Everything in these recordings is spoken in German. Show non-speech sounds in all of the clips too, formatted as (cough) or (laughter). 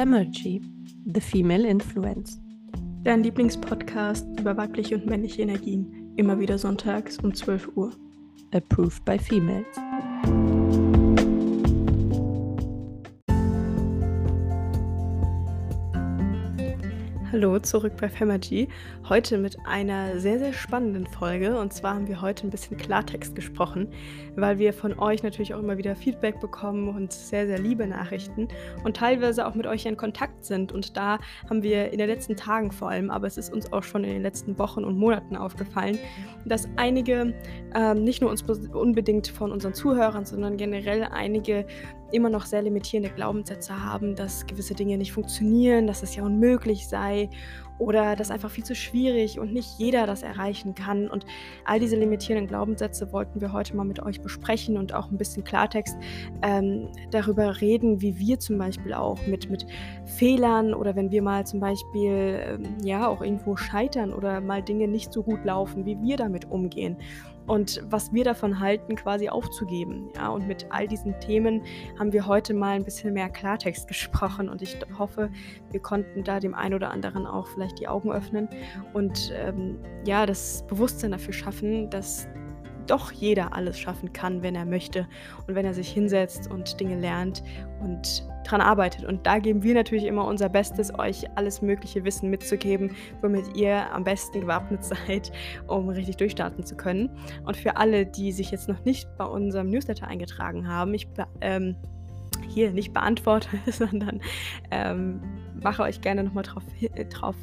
Femergy, The Female Influence. Dein Lieblingspodcast über weibliche und männliche Energien. Immer wieder sonntags um 12 Uhr. Approved by Females. Hallo, zurück bei Femagy. Heute mit einer sehr, sehr spannenden Folge. Und zwar haben wir heute ein bisschen Klartext gesprochen, weil wir von euch natürlich auch immer wieder Feedback bekommen und sehr, sehr liebe Nachrichten und teilweise auch mit euch in Kontakt sind. Und da haben wir in den letzten Tagen vor allem, aber es ist uns auch schon in den letzten Wochen und Monaten aufgefallen, dass einige, ähm, nicht nur uns unbedingt von unseren Zuhörern, sondern generell einige immer noch sehr limitierende Glaubenssätze haben, dass gewisse Dinge nicht funktionieren, dass es ja unmöglich sei oder dass einfach viel zu schwierig und nicht jeder das erreichen kann. Und all diese limitierenden Glaubenssätze wollten wir heute mal mit euch besprechen und auch ein bisschen Klartext ähm, darüber reden, wie wir zum Beispiel auch mit, mit Fehlern oder wenn wir mal zum Beispiel ähm, ja auch irgendwo scheitern oder mal Dinge nicht so gut laufen, wie wir damit umgehen und was wir davon halten, quasi aufzugeben. Ja, und mit all diesen Themen haben wir heute mal ein bisschen mehr Klartext gesprochen und ich hoffe, wir konnten da dem einen oder anderen auch vielleicht die Augen öffnen und ähm, ja, das Bewusstsein dafür schaffen, dass doch jeder alles schaffen kann, wenn er möchte und wenn er sich hinsetzt und Dinge lernt und dran arbeitet. Und da geben wir natürlich immer unser Bestes, euch alles mögliche Wissen mitzugeben, womit ihr am besten gewappnet (laughs) seid, um richtig durchstarten zu können. Und für alle, die sich jetzt noch nicht bei unserem Newsletter eingetragen haben, ich ähm, hier nicht beantworte, (laughs) sondern ähm, mache euch gerne nochmal drauf, drauf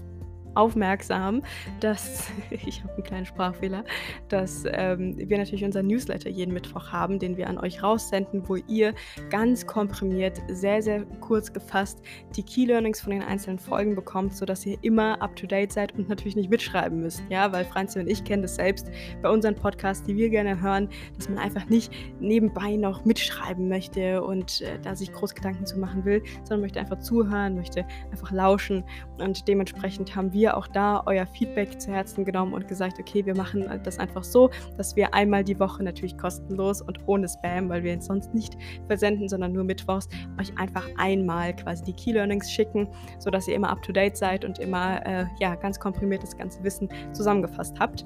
aufmerksam, dass, (laughs) ich habe einen kleinen Sprachfehler, dass ähm, wir natürlich unseren Newsletter jeden Mittwoch haben, den wir an euch raussenden, wo ihr ganz komprimiert, sehr, sehr kurz gefasst die Key Learnings von den einzelnen Folgen bekommt, sodass ihr immer up-to-date seid und natürlich nicht mitschreiben müsst. Ja, weil Franzi und ich kennen das selbst bei unseren Podcasts, die wir gerne hören, dass man einfach nicht nebenbei noch mitschreiben möchte und äh, da sich groß Gedanken zu machen will, sondern möchte einfach zuhören, möchte einfach lauschen und dementsprechend haben wir ihr auch da euer Feedback zu Herzen genommen und gesagt, okay, wir machen das einfach so, dass wir einmal die Woche natürlich kostenlos und ohne Spam, weil wir es sonst nicht versenden, sondern nur mittwochs, euch einfach einmal quasi die Key Learnings schicken, sodass ihr immer up to date seid und immer äh, ja, ganz komprimiert das ganze Wissen zusammengefasst habt.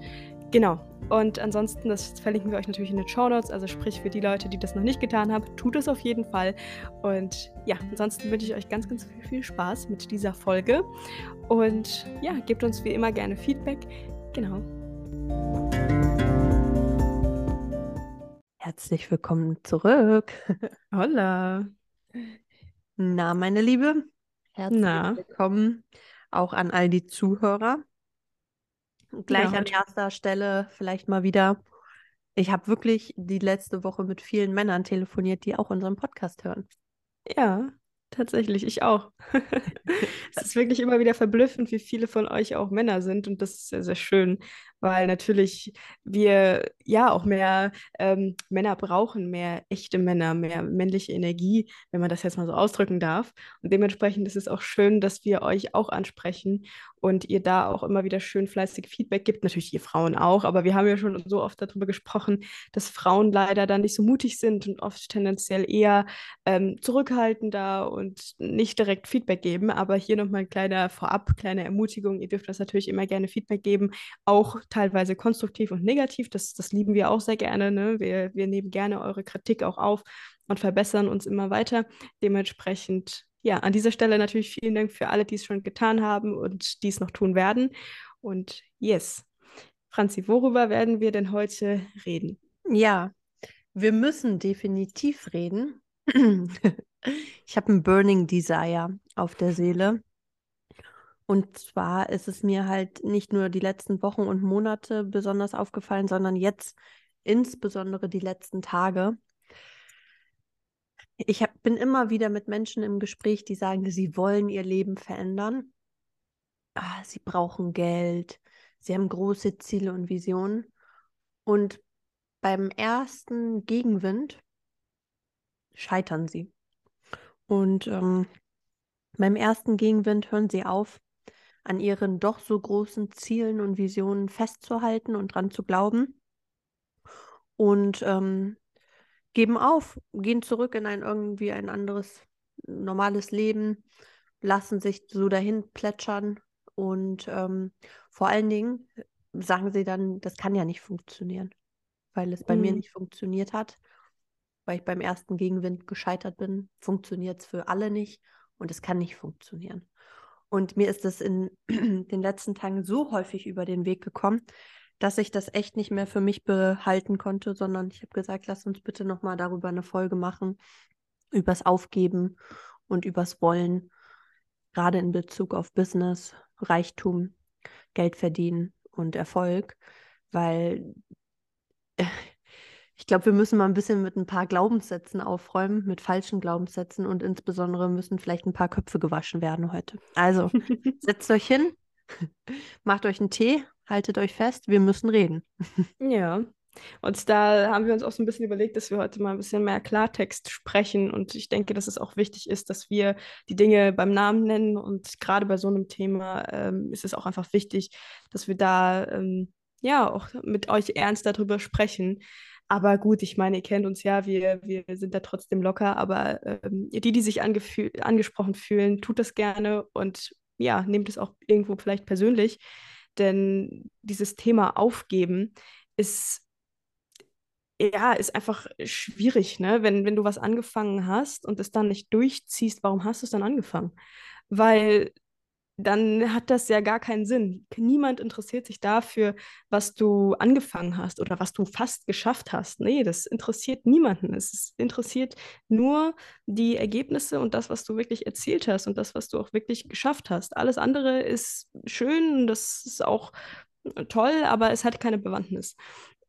Genau. Und ansonsten, das verlinken wir euch natürlich in den Show Notes. Also sprich für die Leute, die das noch nicht getan haben, tut es auf jeden Fall. Und ja, ansonsten wünsche ich euch ganz, ganz viel, viel Spaß mit dieser Folge. Und ja, gebt uns wie immer gerne Feedback. Genau. Herzlich willkommen zurück. (laughs) Holla. Na, meine Liebe, herzlich Na. willkommen auch an all die Zuhörer. Gleich Ja, an erster Stelle vielleicht mal wieder. Ich habe wirklich die letzte Woche mit vielen Männern telefoniert, die auch unseren Podcast hören. Ja, tatsächlich, ich auch. (laughs) Es ist wirklich immer wieder verblüffend, wie viele von euch auch Männer sind und das ist sehr, sehr schön, weil natürlich wir ja auch mehr ähm, Männer brauchen, mehr echte Männer, mehr männliche Energie, wenn man das jetzt mal so ausdrücken darf. Und dementsprechend ist es auch schön, dass wir euch auch ansprechen und ihr da auch immer wieder schön fleißig Feedback gibt. Natürlich ihr Frauen auch, aber wir haben ja schon so oft darüber gesprochen, dass Frauen leider da nicht so mutig sind und oft tendenziell eher ähm, zurückhaltender und nicht direkt Feedback geben. Aber hier nochmal ein kleiner Vorab, kleine Ermutigung. Ihr dürft das natürlich immer gerne Feedback geben, auch teilweise konstruktiv und negativ. Das, das lieben wir auch sehr gerne. Ne? Wir, wir nehmen gerne eure Kritik auch auf und verbessern uns immer weiter. Dementsprechend, ja, an dieser Stelle natürlich vielen Dank für alle, die es schon getan haben und die es noch tun werden. Und yes. Franzi, worüber werden wir denn heute reden? Ja, wir müssen definitiv reden. (clears throat) Ich habe ein Burning Desire auf der Seele. Und zwar ist es mir halt nicht nur die letzten Wochen und Monate besonders aufgefallen, sondern jetzt insbesondere die letzten Tage. Ich hab, bin immer wieder mit Menschen im Gespräch, die sagen, sie wollen ihr Leben verändern. Ah, sie brauchen Geld, sie haben große Ziele und Visionen. Und beim ersten Gegenwind scheitern sie. Und ähm, beim ersten Gegenwind hören sie auf, an ihren doch so großen Zielen und Visionen festzuhalten und dran zu glauben. Und ähm, geben auf, gehen zurück in ein irgendwie ein anderes normales Leben lassen sich so dahin plätschern und ähm, vor allen Dingen sagen sie dann, das kann ja nicht funktionieren, weil es bei mhm. mir nicht funktioniert hat, weil ich beim ersten Gegenwind gescheitert bin, funktioniert es für alle nicht und es kann nicht funktionieren. Und mir ist das in (clears throat) den letzten Tagen so häufig über den Weg gekommen, dass ich das echt nicht mehr für mich behalten konnte, sondern ich habe gesagt, lass uns bitte nochmal darüber eine Folge machen, übers Aufgeben und übers Wollen, gerade in Bezug auf Business, Reichtum, Geld verdienen und Erfolg, weil ich glaube, wir müssen mal ein bisschen mit ein paar Glaubenssätzen aufräumen, mit falschen Glaubenssätzen und insbesondere müssen vielleicht ein paar Köpfe gewaschen werden heute. Also (laughs) setzt euch hin, (laughs) macht euch einen Tee, haltet euch fest, wir müssen reden. (laughs) Ja. Und da haben wir uns auch so ein bisschen überlegt, dass wir heute mal ein bisschen mehr Klartext sprechen. Und ich denke, dass es auch wichtig ist, dass wir die Dinge beim Namen nennen. Und gerade bei so einem Thema ähm, ist es auch einfach wichtig, dass wir da ähm, ja auch mit euch ernst darüber sprechen. Aber gut, ich meine, ihr kennt uns ja, wir, wir sind da trotzdem locker. Aber ähm, die, die sich angesprochen fühlen, tut das gerne und ja, nehmt es auch irgendwo vielleicht persönlich. Denn dieses Thema Aufgeben ist ja, ist einfach schwierig, ne? Wenn, wenn du was angefangen hast und es dann nicht durchziehst, warum hast du es dann angefangen? Weil dann hat das ja gar keinen Sinn. Niemand interessiert sich dafür, was du angefangen hast oder was du fast geschafft hast. Nee, das interessiert niemanden. Es interessiert nur die Ergebnisse und das, was du wirklich erzielt hast und das, was du auch wirklich geschafft hast. Alles andere ist schön, das ist auch toll, aber es hat keine Bewandtnis.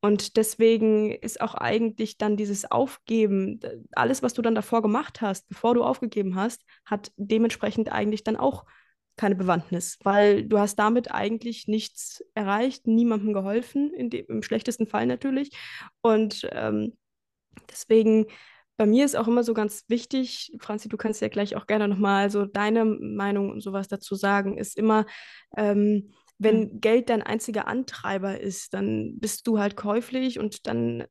Und deswegen ist auch eigentlich dann dieses Aufgeben, alles, was du dann davor gemacht hast, bevor du aufgegeben hast, hat dementsprechend eigentlich dann auch keine Bewandtnis, weil du hast damit eigentlich nichts erreicht, niemandem geholfen, in dem, im schlechtesten Fall natürlich. Und ähm, deswegen, bei mir ist auch immer so ganz wichtig, Franzi, du kannst ja gleich auch gerne nochmal so deine Meinung und sowas dazu sagen, ist immer, ähm, wenn hm. Geld dein einziger Antreiber ist, dann bist du halt käuflich und dann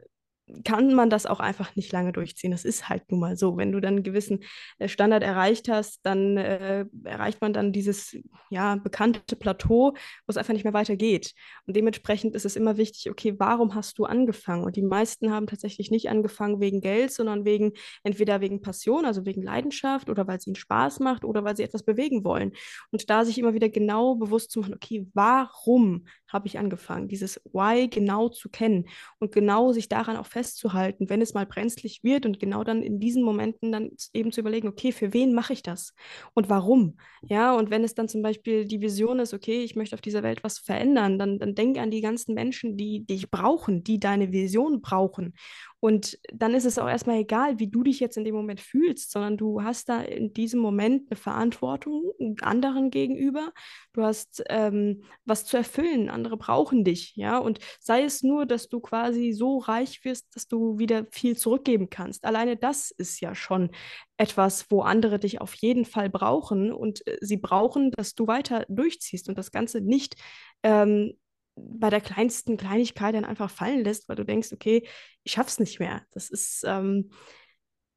kann man das auch einfach nicht lange durchziehen. Das ist halt nun mal so. Wenn du dann einen gewissen äh, Standard erreicht hast, dann äh, erreicht man dann dieses ja, bekannte Plateau, wo es einfach nicht mehr weitergeht. Und dementsprechend ist es immer wichtig, okay, warum hast du angefangen? Und die meisten haben tatsächlich nicht angefangen wegen Geld, sondern wegen entweder wegen Passion, also wegen Leidenschaft oder weil es ihnen Spaß macht oder weil sie etwas bewegen wollen. Und da sich immer wieder genau bewusst zu machen, okay, warum habe ich angefangen? Dieses Why genau zu kennen und genau sich daran auch festzuhalten festzuhalten, wenn es mal brenzlig wird und genau dann in diesen Momenten dann eben zu überlegen, okay, für wen mache ich das und warum? Ja, und wenn es dann zum Beispiel die Vision ist, okay, ich möchte auf dieser Welt was verändern, dann, dann denk an die ganzen Menschen, die dich brauchen, die deine Vision brauchen. Und dann ist es auch erstmal egal, wie du dich jetzt in dem Moment fühlst, sondern du hast da in diesem Moment eine Verantwortung anderen gegenüber. Du hast ähm, was zu erfüllen. Andere brauchen dich, ja. Und sei es nur, dass du quasi so reich wirst, dass du wieder viel zurückgeben kannst. Alleine das ist ja schon etwas, wo andere dich auf jeden Fall brauchen und äh, sie brauchen, dass du weiter durchziehst und das Ganze nicht ähm, bei der kleinsten Kleinigkeit dann einfach fallen lässt, weil du denkst, okay, ich schaff's nicht mehr. Das ist, ähm,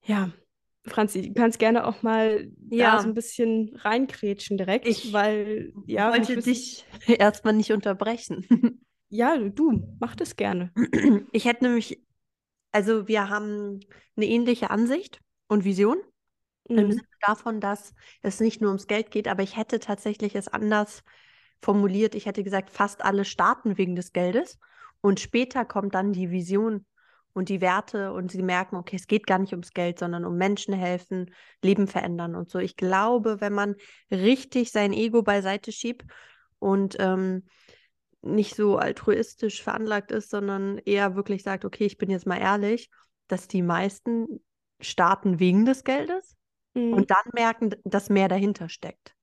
ja, Franzi, du kannst gerne auch mal ja. da so ein bisschen reinkrätschen direkt, ich weil, ja. wollte dich (laughs) erstmal nicht unterbrechen. (laughs) Ja, du, mach das gerne. Ich hätte nämlich, also wir haben eine ähnliche Ansicht und Vision. Mhm. Im Sinne davon, dass es nicht nur ums Geld geht, aber ich hätte tatsächlich es anders formuliert, ich hätte gesagt, fast alle starten wegen des Geldes und später kommt dann die Vision und die Werte und sie merken, okay, es geht gar nicht ums Geld, sondern um Menschen helfen, Leben verändern und so. Ich glaube, wenn man richtig sein Ego beiseite schiebt und ähm, nicht so altruistisch veranlagt ist, sondern eher wirklich sagt, okay, ich bin jetzt mal ehrlich, dass die meisten starten wegen des Geldes mhm. und dann merken, dass mehr dahinter steckt.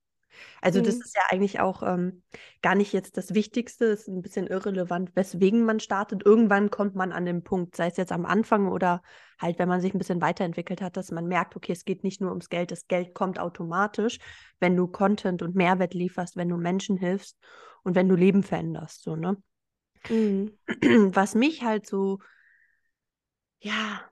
Also mhm. das ist ja eigentlich auch ähm, gar nicht jetzt das Wichtigste, ist ein bisschen irrelevant, weswegen man startet. Irgendwann kommt man an den Punkt, sei es jetzt am Anfang oder halt, wenn man sich ein bisschen weiterentwickelt hat, dass man merkt, okay, es geht nicht nur ums Geld, das Geld kommt automatisch, wenn du Content und Mehrwert lieferst, wenn du Menschen hilfst und wenn du Leben veränderst, so, ne? Mhm. (clears throat) Was mich halt so, ja,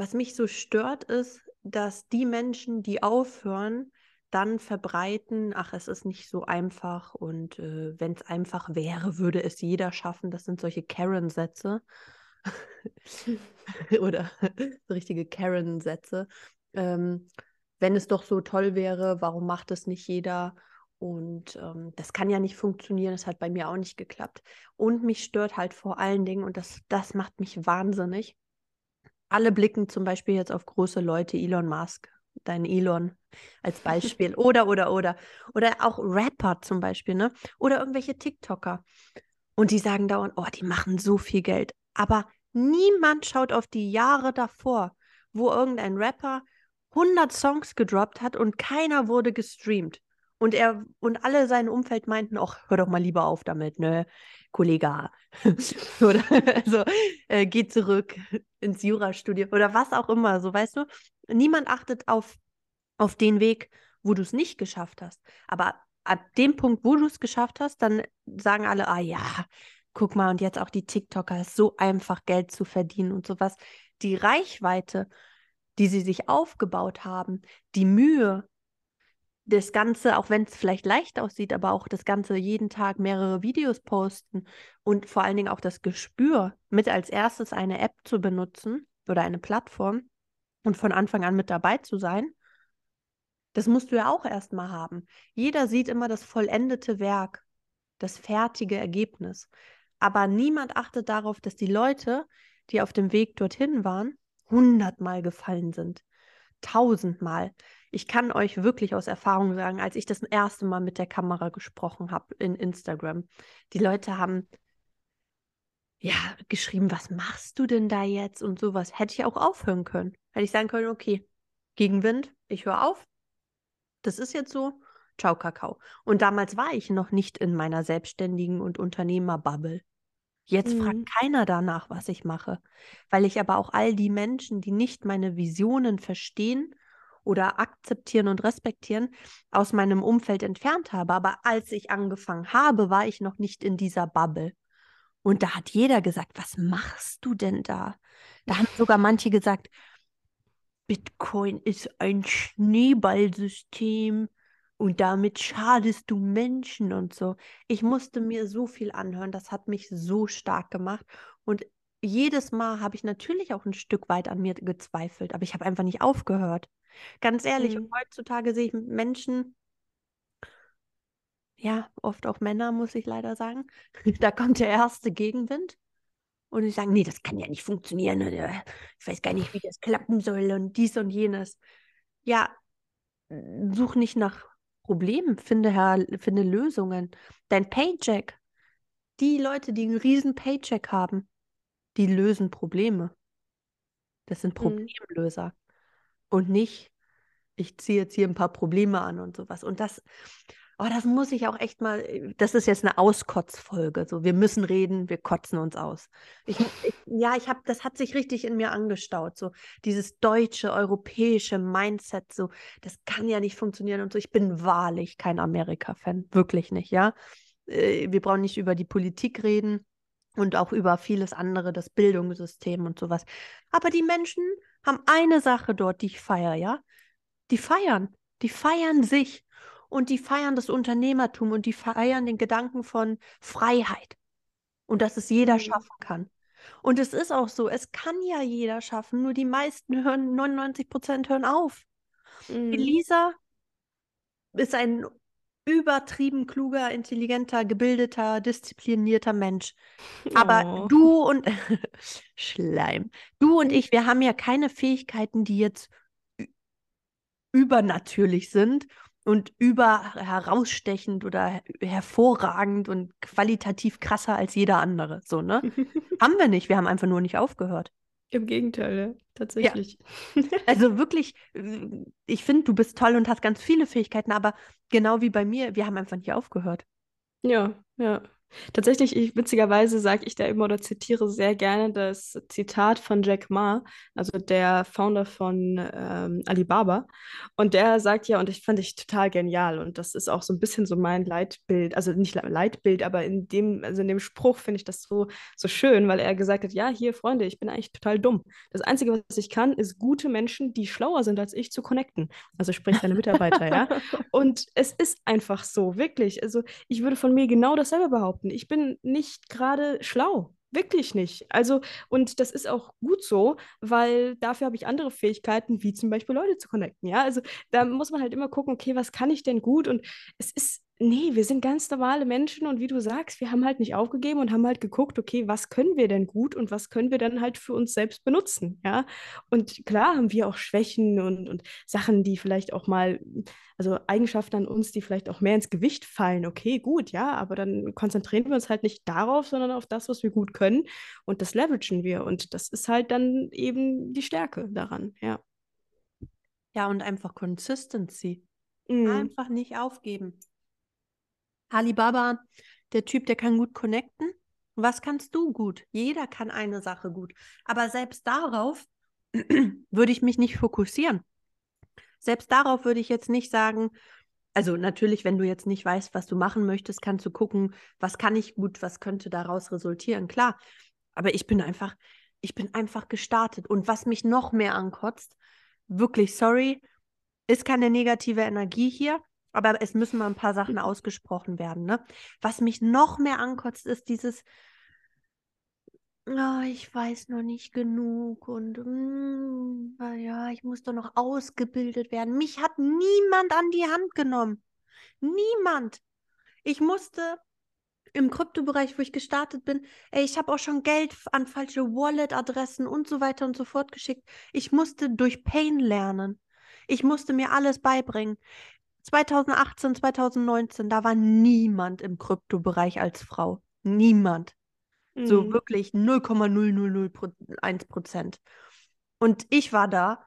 was mich so stört, ist, dass die Menschen, die aufhören, dann verbreiten, ach, es ist nicht so einfach und äh, wenn es einfach wäre, würde es jeder schaffen. Das sind solche Karen-Sätze. (laughs) Oder (laughs) richtige Karen-Sätze. Ähm, wenn es doch so toll wäre, warum macht es nicht jeder? Und ähm, das kann ja nicht funktionieren, das hat bei mir auch nicht geklappt. Und mich stört halt vor allen Dingen, und das, das macht mich wahnsinnig. Alle blicken zum Beispiel jetzt auf große Leute, Elon Musk, dein Elon als Beispiel. oder, oder, oder. Oder auch Rapper zum Beispiel, ne? Oder irgendwelche TikToker. Und die sagen dauernd, oh, die machen so viel Geld. Aber niemand schaut auf die Jahre davor, wo irgendein Rapper 100 Songs gedroppt hat und keiner wurde gestreamt. Und er und alle sein Umfeld meinten, ach, hör doch mal lieber auf damit, ne, Kollege. (laughs) oder also äh, geh zurück ins Jurastudium oder was auch immer, so weißt du. Niemand achtet auf, auf den Weg, wo du es nicht geschafft hast. Aber ab dem Punkt, wo du es geschafft hast, dann sagen alle, ah ja, guck mal, und jetzt auch die TikToker, ist so einfach Geld zu verdienen und sowas. Die Reichweite, die sie sich aufgebaut haben, die Mühe, das Ganze, auch wenn es vielleicht leicht aussieht, aber auch das Ganze jeden Tag mehrere Videos posten und vor allen Dingen auch das Gespür, mit als erstes eine App zu benutzen oder eine Plattform und von Anfang an mit dabei zu sein, das musst du ja auch erstmal haben. Jeder sieht immer das vollendete Werk, das fertige Ergebnis. Aber niemand achtet darauf, dass die Leute, die auf dem Weg dorthin waren, hundertmal gefallen sind. Tausendmal. Ich kann euch wirklich aus Erfahrung sagen, als ich das erste Mal mit der Kamera gesprochen habe in Instagram, die Leute haben ja geschrieben, was machst du denn da jetzt und sowas. Hätte ich auch aufhören können. Hätte ich sagen können, okay, Gegenwind, ich höre auf. Das ist jetzt so. Ciao, Kakao. Und damals war ich noch nicht in meiner selbstständigen und Unternehmerbubble. Jetzt mhm. fragt keiner danach, was ich mache, weil ich aber auch all die Menschen, die nicht meine Visionen verstehen oder akzeptieren und respektieren, aus meinem Umfeld entfernt habe. Aber als ich angefangen habe, war ich noch nicht in dieser Bubble. Und da hat jeder gesagt, was machst du denn da? Da haben sogar manche gesagt, Bitcoin ist ein Schneeballsystem und damit schadest du Menschen und so. Ich musste mir so viel anhören, das hat mich so stark gemacht. Und jedes Mal habe ich natürlich auch ein Stück weit an mir gezweifelt, aber ich habe einfach nicht aufgehört. Ganz ehrlich, mhm. heutzutage sehe ich Menschen, ja, oft auch Männer, muss ich leider sagen, (laughs) da kommt der erste Gegenwind. Und ich sage, nee, das kann ja nicht funktionieren. Oder ich weiß gar nicht, wie das klappen soll und dies und jenes. Ja, such nicht nach Problemen, finde, finde Lösungen. Dein Paycheck, die Leute, die einen riesen Paycheck haben, die lösen Probleme. Das sind mhm. Problemlöser. Und nicht, ich ziehe jetzt hier ein paar Probleme an und sowas. Und das, oh, das muss ich auch echt mal, das ist jetzt eine Auskotzfolge. So, wir müssen reden, wir kotzen uns aus. Ich, ich, ja, ich habe, das hat sich richtig in mir angestaut. So, dieses deutsche, europäische Mindset, so, das kann ja nicht funktionieren und so. Ich bin wahrlich kein Amerika-Fan. Wirklich nicht, ja. Äh, wir brauchen nicht über die Politik reden und auch über vieles andere, das Bildungssystem und sowas. Aber die Menschen haben eine Sache dort, die ich feiere, ja. Die feiern. Die feiern sich und die feiern das Unternehmertum und die feiern den Gedanken von Freiheit und dass es jeder mhm. schaffen kann. Und es ist auch so, es kann ja jeder schaffen, nur die meisten hören, 99 Prozent hören auf. Mhm. Elisa ist ein übertrieben kluger, intelligenter, gebildeter, disziplinierter Mensch. Aber oh. du und (laughs) Schleim, du und ich, wir haben ja keine Fähigkeiten, die jetzt übernatürlich sind und über herausstechend oder hervorragend und qualitativ krasser als jeder andere. So, ne? (laughs) haben wir nicht. Wir haben einfach nur nicht aufgehört. Im Gegenteil, ja, tatsächlich. Ja. Also (laughs) wirklich, äh, ich finde, du bist toll und hast ganz viele Fähigkeiten, aber genau wie bei mir, wir haben einfach nicht aufgehört. Ja, ja. Tatsächlich, ich, witzigerweise sage ich da immer oder zitiere sehr gerne das Zitat von Jack Ma, also der Founder von ähm, Alibaba. Und der sagt ja, und ich fand ich total genial, und das ist auch so ein bisschen so mein Leitbild, also nicht Leitbild, aber in dem, also in dem Spruch finde ich das so, so schön, weil er gesagt hat, ja, hier, Freunde, ich bin eigentlich total dumm. Das Einzige, was ich kann, ist gute Menschen, die schlauer sind als ich, zu connecten. Also sprich deine Mitarbeiter, ja. (laughs) Und es ist einfach so, wirklich. Also ich würde von mir genau dasselbe behaupten behaupten. Ich bin nicht gerade schlau. Wirklich nicht. Also, und das ist auch gut so, weil dafür habe ich andere Fähigkeiten, wie zum Beispiel Leute zu connecten. Ja, also da muss man halt immer gucken, okay, was kann ich denn gut? Und es ist Nee, wir sind ganz normale Menschen und wie du sagst, wir haben halt nicht aufgegeben und haben halt geguckt, okay, was können wir denn gut und was können wir dann halt für uns selbst benutzen, ja? Und klar haben wir auch Schwächen und, und Sachen, die vielleicht auch mal, also Eigenschaften an uns, die vielleicht auch mehr ins Gewicht fallen. Okay, gut, ja, aber dann konzentrieren wir uns halt nicht darauf, sondern auf das, was wir gut können und das leveragen wir und das ist halt dann eben die Stärke daran, ja. Ja, und einfach Consistency. Mm. Einfach nicht aufgeben. Alibaba, der Typ, der kann gut connecten. Was kannst du gut? Jeder kann eine Sache gut. Aber selbst darauf (clears throat) würde ich mich nicht fokussieren. Selbst darauf würde ich jetzt nicht sagen, also natürlich, wenn du jetzt nicht weißt, was du machen möchtest, kannst du gucken, was kann ich gut, was könnte daraus resultieren, klar. Aber ich bin einfach, ich bin einfach gestartet. Und was mich noch mehr ankotzt, wirklich sorry, ist keine negative Energie hier, aber es müssen mal ein paar Sachen ausgesprochen werden. Ne? Was mich noch mehr ankotzt, ist dieses, oh, ich weiß noch nicht genug und mm, ja, ich muss doch noch ausgebildet werden. Mich hat niemand an die Hand genommen. Niemand. Ich musste im Kryptobereich, wo ich gestartet bin, ey, ich habe auch schon Geld an falsche Wallet-Adressen und so weiter und so fort geschickt. Ich musste durch Pain lernen. Ich musste mir alles beibringen. 2018, 2019, da war niemand im Kryptobereich als Frau. Niemand. Mhm. So wirklich 0,0001 Prozent. Und ich war da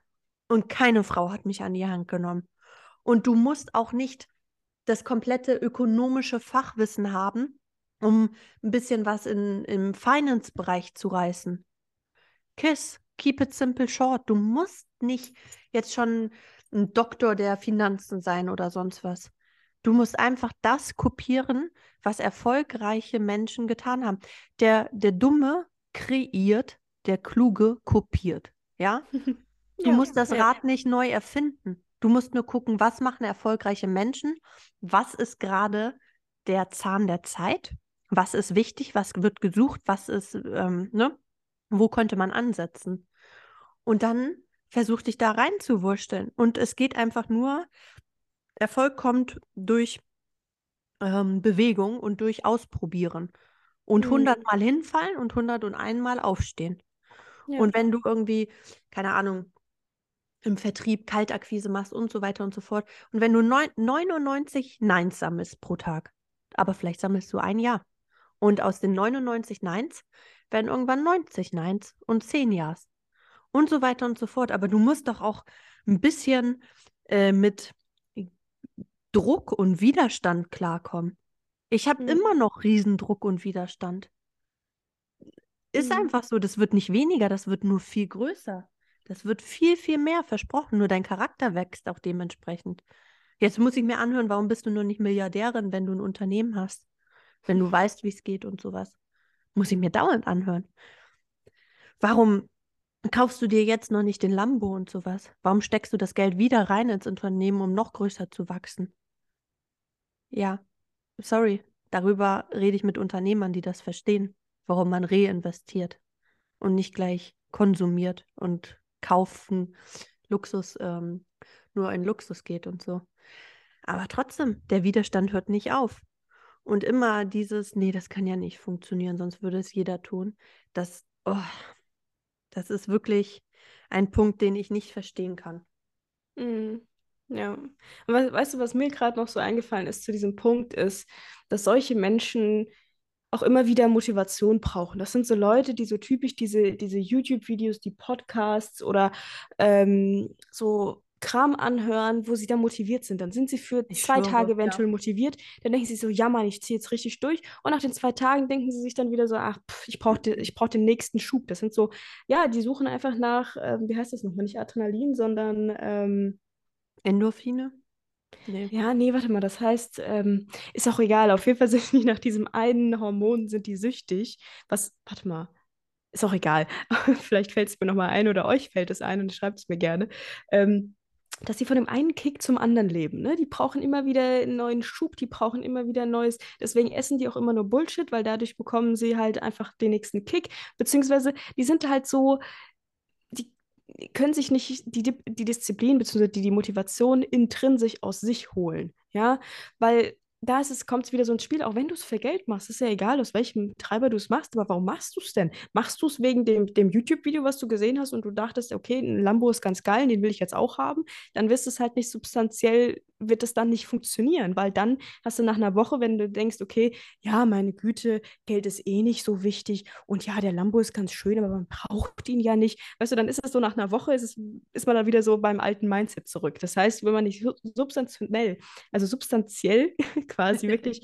und keine Frau hat mich an die Hand genommen. Und du musst auch nicht das komplette ökonomische Fachwissen haben, um ein bisschen was in, im Finance-Bereich zu reißen. Kiss, keep it simple short. Du musst nicht jetzt schon ein Doktor der Finanzen sein oder sonst was. Du musst einfach das kopieren, was erfolgreiche Menschen getan haben. Der, der Dumme kreiert, der Kluge kopiert. Ja? (laughs) Du ja, musst das Rad ja. nicht neu erfinden. Du musst nur gucken, was machen erfolgreiche Menschen, was ist gerade der Zahn der Zeit, was ist wichtig, was wird gesucht, was ist, ähm, ne? Wo könnte man ansetzen? Und dann versuch dich da reinzuwursteln. Und es geht einfach nur, Erfolg kommt durch ähm, Bewegung und durch Ausprobieren. Und hundertmal mhm. hinfallen und hundertundeinmal aufstehen. Ja. Und wenn du irgendwie, keine Ahnung, im Vertrieb Kaltakquise machst und so weiter und so fort. Und wenn du neun, 99 Neins sammelst pro Tag, aber vielleicht sammelst du ein Jahr. Und aus den 99 Neins werden irgendwann 90 Neins und 10 Ja's und so weiter und so fort. Aber du musst doch auch ein bisschen äh, mit Druck und Widerstand klarkommen. Ich habe mhm. immer noch Riesendruck und Widerstand. Ist mhm. einfach so, das wird nicht weniger, das wird nur viel größer. Das wird viel, viel mehr versprochen. Nur dein Charakter wächst auch dementsprechend. Jetzt muss ich mir anhören, warum bist du nur nicht Milliardärin, wenn du ein Unternehmen hast? Wenn du weißt, wie es geht und sowas. Muss ich mir dauernd anhören. Warum kaufst du dir jetzt noch nicht den Lambo und sowas? Warum steckst du das Geld wieder rein ins Unternehmen, um noch größer zu wachsen? Ja, sorry, darüber rede ich mit Unternehmern, die das verstehen, warum man reinvestiert und nicht gleich konsumiert und kaufen Luxus ähm, nur in Luxus geht und so. Aber trotzdem, der Widerstand hört nicht auf. Und immer dieses, nee, das kann ja nicht funktionieren, sonst würde es jeder tun. Das, oh, das ist wirklich ein Punkt, den ich nicht verstehen kann. Mhm. Ja. Und we weißt du, was mir gerade noch so eingefallen ist zu diesem Punkt, ist, dass solche Menschen auch immer wieder Motivation brauchen. Das sind so Leute, die so typisch diese, diese YouTube-Videos, die Podcasts oder ähm, so Kram anhören, wo sie dann motiviert sind. Dann sind sie für Ich zwei schwöre, Tage eventuell ja. motiviert. Dann denken sie so, ja Mann, ich ziehe jetzt richtig durch. Und nach den zwei Tagen denken sie sich dann wieder so, ach, pff, ich brauche ich brauch den nächsten Schub. Das sind so, ja, die suchen einfach nach, ähm, wie heißt das nochmal, nicht Adrenalin, sondern ähm, Endorphine? Nee. ja, nee, warte mal, das heißt, ähm, ist auch egal. Auf jeden Fall sind die nach diesem einen Hormon sind die süchtig. Was, warte mal, ist auch egal. (laughs) Vielleicht fällt es mir nochmal ein oder euch fällt es ein und schreibt es mir gerne. Ähm, dass sie von dem einen Kick zum anderen leben. Ne? Die brauchen immer wieder einen neuen Schub, die brauchen immer wieder neues. Deswegen essen die auch immer nur Bullshit, weil dadurch bekommen sie halt einfach den nächsten Kick. Beziehungsweise die sind halt so, die können sich nicht die, Di- die Disziplin bzw. die, die Motivation intrinsisch aus sich holen. Ja, weil da ist es, kommt es wieder so ins Spiel, auch wenn du es für Geld machst, ist ja egal, aus welchem Treiber du es machst, aber warum machst du es denn? Machst du es wegen dem, dem YouTube-Video, was du gesehen hast und du dachtest, okay, ein Lambo ist ganz geil, den will ich jetzt auch haben, dann wirst es halt nicht substanziell, wird es dann nicht funktionieren, weil dann hast du nach einer Woche, wenn du denkst, okay, ja, meine Güte, Geld ist eh nicht so wichtig und ja, der Lambo ist ganz schön, aber man braucht ihn ja nicht. Weißt du, dann ist es so, nach einer Woche ist, es, ist man dann wieder so beim alten Mindset zurück. Das heißt, wenn man nicht sub- substanziell, also substanziell (laughs) quasi wirklich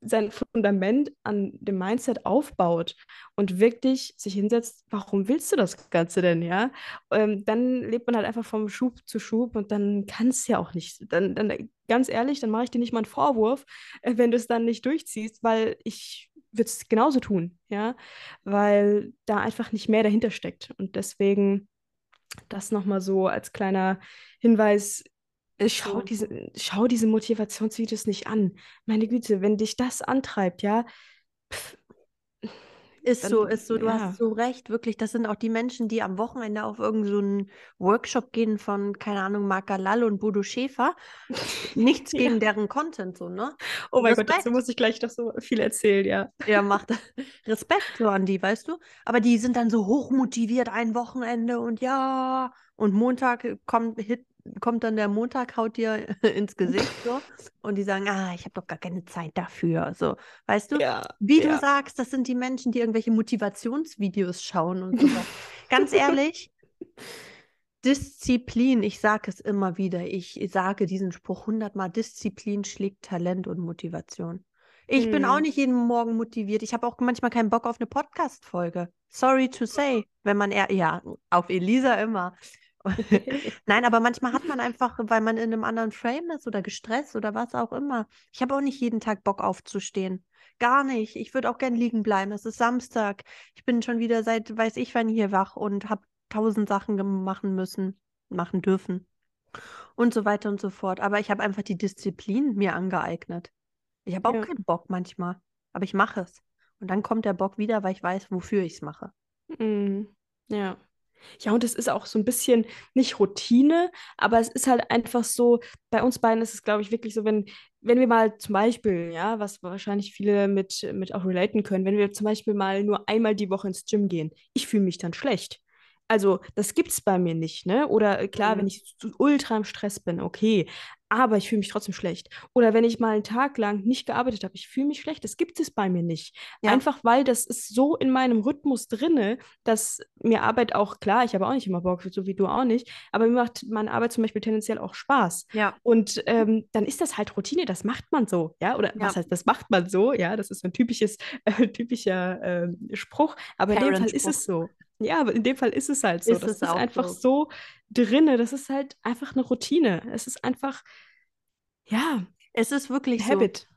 sein Fundament an dem Mindset aufbaut und wirklich sich hinsetzt, warum willst du das Ganze denn, ja? Ähm, dann lebt man halt einfach vom Schub zu Schub und dann kann es ja auch nicht. Dann, dann, ganz ehrlich, dann mache ich dir nicht mal einen Vorwurf, äh, wenn du es dann nicht durchziehst, weil ich würde es genauso tun, ja, weil da einfach nicht mehr dahinter steckt. Und deswegen das nochmal so als kleiner Hinweis, schau so. diese, schau diese Motivationsvideos nicht an. Meine Güte, wenn dich das antreibt, ja, pff, Ist dann, so, ist so, du ja. hast so recht, wirklich. Das sind auch die Menschen, die am Wochenende auf irgendeinen so Workshop gehen von, keine Ahnung, Marc Galal und Bodo Schäfer. Nichts (laughs) Ja. gegen deren Content, so, ne? Oh mein Gott, Respekt. dazu muss ich gleich noch so viel erzählen, ja. Ja, macht (laughs) Respekt so an die, weißt du? Aber die sind dann so hochmotiviert ein Wochenende und ja, und Montag kommt, hit, kommt dann der Montag, haut dir (laughs) ins (laughs) Gesicht so und die sagen, ah, ich habe doch gar keine Zeit dafür, so, weißt du? Ja, Wie du ja. sagst, das sind die Menschen, die irgendwelche Motivationsvideos schauen und so. Ganz (laughs) ehrlich, Disziplin, ich sage es immer wieder, ich sage diesen Spruch hundertmal, Disziplin schlägt Talent und Motivation. Ich bin auch Mm. nicht jeden Morgen motiviert. Ich habe auch manchmal keinen Bock auf eine Podcast-Folge. Sorry to say, wenn man eher, ja, auf Elisa immer. (laughs) Nein, aber manchmal hat man einfach, weil man in einem anderen Frame ist oder gestresst oder was auch immer. Ich habe auch nicht jeden Tag Bock aufzustehen. Gar nicht. Ich würde auch gern liegen bleiben. Es ist Samstag. Ich bin schon wieder seit weiß ich wann hier wach und habe tausend Sachen machen müssen, machen dürfen und so weiter und so fort. Aber ich habe einfach die Disziplin mir angeeignet. Ich habe auch Ja. keinen Bock manchmal, aber ich mache es. Und dann kommt der Bock wieder, weil ich weiß, wofür ich es mache. Mm, Ja. Ja, und es ist auch so ein bisschen nicht Routine, aber es ist halt einfach so, bei uns beiden ist es, glaube ich, wirklich so, wenn, wenn wir mal zum Beispiel, ja, was wahrscheinlich viele mit, mit auch relaten können, wenn wir zum Beispiel mal nur einmal die Woche ins Gym gehen, ich fühle mich dann schlecht. Also, das gibt es bei mir nicht, ne? Oder äh, klar, wenn Mhm. ich zu ultra im Stress bin, okay, aber ich fühle mich trotzdem schlecht. Oder wenn ich mal einen Tag lang nicht gearbeitet habe, ich fühle mich schlecht, das gibt es bei mir nicht. Ja. Einfach weil das ist so in meinem Rhythmus drinne, dass mir Arbeit auch, klar, ich habe auch nicht immer Bock, so wie du auch nicht, aber mir macht meine Arbeit zum Beispiel tendenziell auch Spaß. Ja. Und ähm, dann ist das halt Routine, das macht man so, ja, oder was Ja. heißt, das macht man so, ja, das ist so ein typisches, äh, (laughs) typischer ähm, Spruch, aber in dem Fall ist es so. Ja, aber in dem Fall ist es halt so. Ist das es ist einfach so. so drinne, das ist halt einfach eine Routine. Es ist einfach, ja, Es ist wirklich ein so. Habit.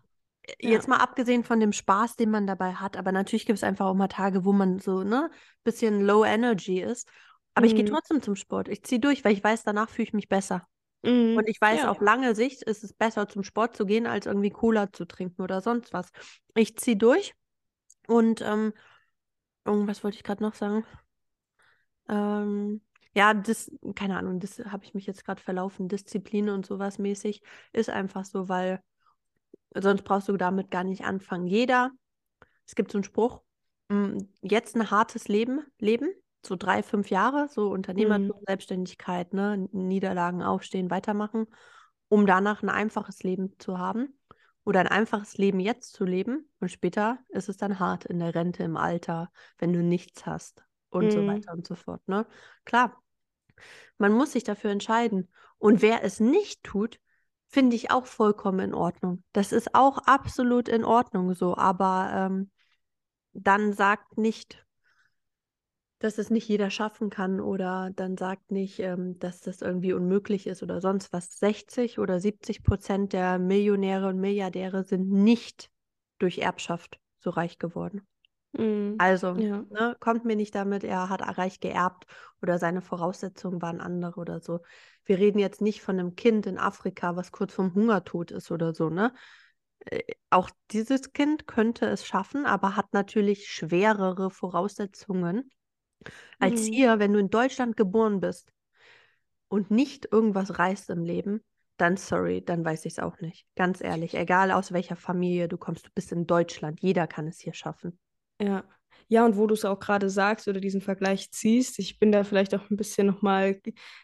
Ja. Jetzt mal abgesehen von dem Spaß, den man dabei hat, aber natürlich gibt es einfach auch mal Tage, wo man so, ne, bisschen low energy ist. Aber ich gehe Mhm. trotzdem zum Sport. Ich ziehe durch, weil ich weiß, danach fühle ich mich besser. Mhm. Und ich weiß, Ja. auf lange Sicht ist es besser, zum Sport zu gehen, als irgendwie Cola zu trinken oder sonst was. Ich ziehe durch und ähm, irgendwas wollte ich gerade noch sagen. Ähm, ja, das, keine Ahnung, das habe ich mich jetzt gerade verlaufen. Disziplin und sowas mäßig ist einfach so, weil sonst brauchst du damit gar nicht anfangen. Jeder, es gibt so einen Spruch, mm, jetzt ein hartes Leben leben, so drei, fünf Jahre, so Unternehmertum, Mhm. Selbstständigkeit, ne, Niederlagen aufstehen, weitermachen, um danach ein einfaches Leben zu haben oder ein einfaches Leben jetzt zu leben und später ist es dann hart in der Rente, im Alter, wenn du nichts hast und so Mhm. weiter und so fort, ne? Klar, Man muss sich dafür entscheiden. Und wer es nicht tut, finde ich auch vollkommen in Ordnung. Das ist auch absolut in Ordnung so, aber ähm, dann sagt nicht, dass es nicht jeder schaffen kann oder dann sagt nicht, ähm, dass das irgendwie unmöglich ist oder sonst was. 60 oder 70 Prozent der Millionäre und Milliardäre sind nicht durch Erbschaft so reich geworden. Mhm. Also, ja. ne, kommt mir nicht damit, er hat reich geerbt oder seine Voraussetzungen waren andere oder so. Wir reden jetzt nicht von einem Kind in Afrika, was kurz vorm Hungertod ist oder so, ne? Äh, auch dieses Kind könnte es schaffen, aber hat natürlich schwerere Voraussetzungen als mhm. hier, wenn du in Deutschland geboren bist und nicht irgendwas reißt im Leben, dann sorry, dann weiß ich es auch nicht. Ganz ehrlich, egal aus welcher Familie du kommst, du bist in Deutschland, jeder kann es hier schaffen. Ja. Ja, und wo du es auch gerade sagst oder diesen Vergleich ziehst, ich bin da vielleicht auch ein bisschen nochmal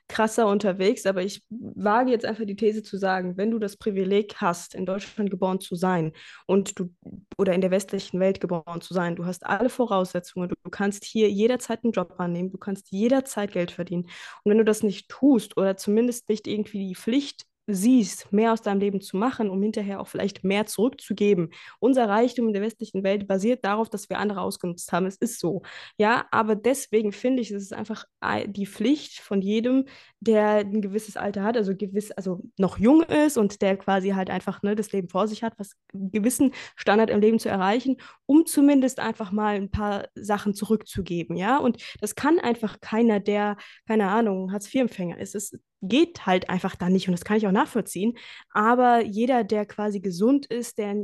krasser unterwegs, aber ich wage jetzt einfach die These zu sagen, wenn du das Privileg hast, in Deutschland geboren zu sein und du oder in der westlichen Welt geboren zu sein, du hast alle Voraussetzungen, du, du kannst hier jederzeit einen Job annehmen, du kannst jederzeit Geld verdienen. Und wenn du das nicht tust oder zumindest nicht irgendwie die Pflicht siehst, mehr aus deinem Leben zu machen, um hinterher auch vielleicht mehr zurückzugeben. Unser Reichtum in der westlichen Welt basiert darauf, dass wir andere ausgenutzt haben. Es ist so. Ja, aber deswegen finde ich, es ist einfach die Pflicht von jedem, der ein gewisses Alter hat, also gewiss, also noch jung ist und der quasi halt einfach ne, das Leben vor sich hat, was einen gewissen Standard im Leben zu erreichen, um zumindest einfach mal ein paar Sachen zurückzugeben. Ja, und das kann einfach keiner, der, keine Ahnung, Hartz-IV-Empfänger ist. Es geht halt einfach da nicht und das kann ich auch nachvollziehen. Aber jeder, der quasi gesund ist, der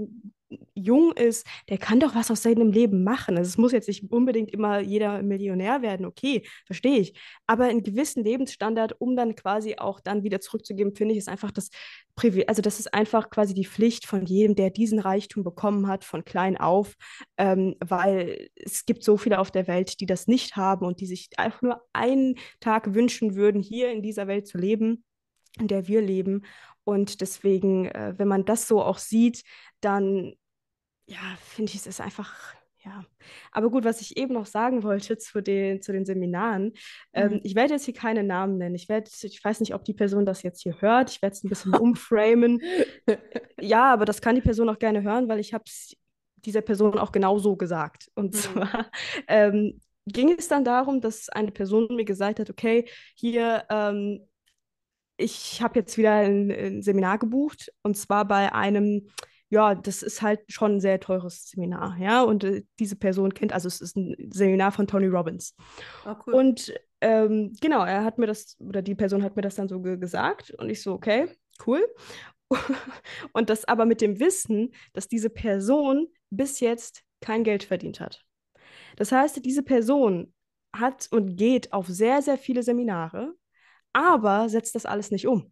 jung ist, der kann doch was aus seinem Leben machen. Also es muss jetzt nicht unbedingt immer jeder Millionär werden, okay, verstehe ich. Aber einen gewissen Lebensstandard, um dann quasi auch dann wieder zurückzugeben, finde ich, ist einfach das Privi also das ist einfach quasi die Pflicht von jedem, der diesen Reichtum bekommen hat, von klein auf, ähm, weil es gibt so viele auf der Welt, die das nicht haben und die sich einfach nur einen Tag wünschen würden, hier in dieser Welt zu leben in der wir leben. Und deswegen, äh, wenn man das so auch sieht, dann, ja, finde ich, es ist einfach, ja. Aber gut, was ich eben noch sagen wollte zu den, zu den Seminaren, ähm, mhm. ich werde jetzt hier keine Namen nennen. Ich werde, ich weiß nicht, ob die Person das jetzt hier hört. Ich werde es ein bisschen umframen. (laughs) ja, aber das kann die Person auch gerne hören, weil ich habe es dieser Person auch genauso gesagt. Und mhm. zwar (laughs) ähm, ging es dann darum, dass eine Person mir gesagt hat, okay, hier, ähm, ich habe jetzt wieder ein, ein, Seminar gebucht und zwar bei einem, ja, das ist halt schon ein sehr teures Seminar, ja, und äh, diese Person kennt, also es ist ein Seminar von Tony Robbins. Oh, cool. Und ähm, genau, er hat mir das, oder die Person hat mir das dann so ge gesagt und ich so, okay, cool. (laughs) und das aber mit dem Wissen, dass diese Person bis jetzt kein Geld verdient hat. Das heißt, diese Person hat und geht auf sehr, sehr viele Seminare aber setzt das alles nicht um,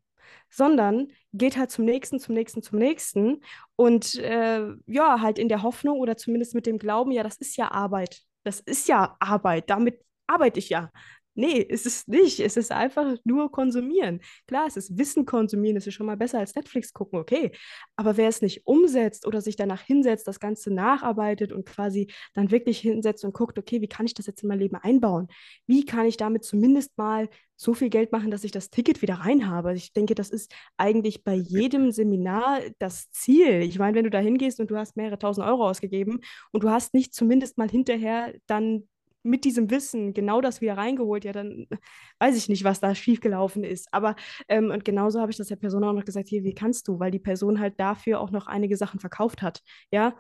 sondern geht halt zum nächsten, zum nächsten, zum nächsten und äh, ja, halt in der Hoffnung oder zumindest mit dem Glauben, ja, das ist ja Arbeit. Das ist ja Arbeit, damit arbeite ich ja. Nee, ist es nicht. Es ist einfach nur konsumieren. Klar, es ist Wissen konsumieren, es ist schon mal besser als Netflix gucken, okay. Aber wer es nicht umsetzt oder sich danach hinsetzt, das Ganze nacharbeitet und quasi dann wirklich hinsetzt und guckt, okay, wie kann ich das jetzt in mein Leben einbauen? Wie kann ich damit zumindest mal so viel Geld machen, dass ich das Ticket wieder rein habe? Ich denke, das ist eigentlich bei jedem Seminar das Ziel. Ich meine, wenn du da hingehst und du hast mehrere tausend Euro ausgegeben und du hast nicht zumindest mal hinterher dann mit diesem Wissen genau das wieder reingeholt, ja, dann weiß ich nicht, was da schiefgelaufen ist. Aber ähm, und genauso habe ich das der Person auch noch gesagt, hier, wie kannst du? Weil die Person halt dafür auch noch einige Sachen verkauft hat, ja.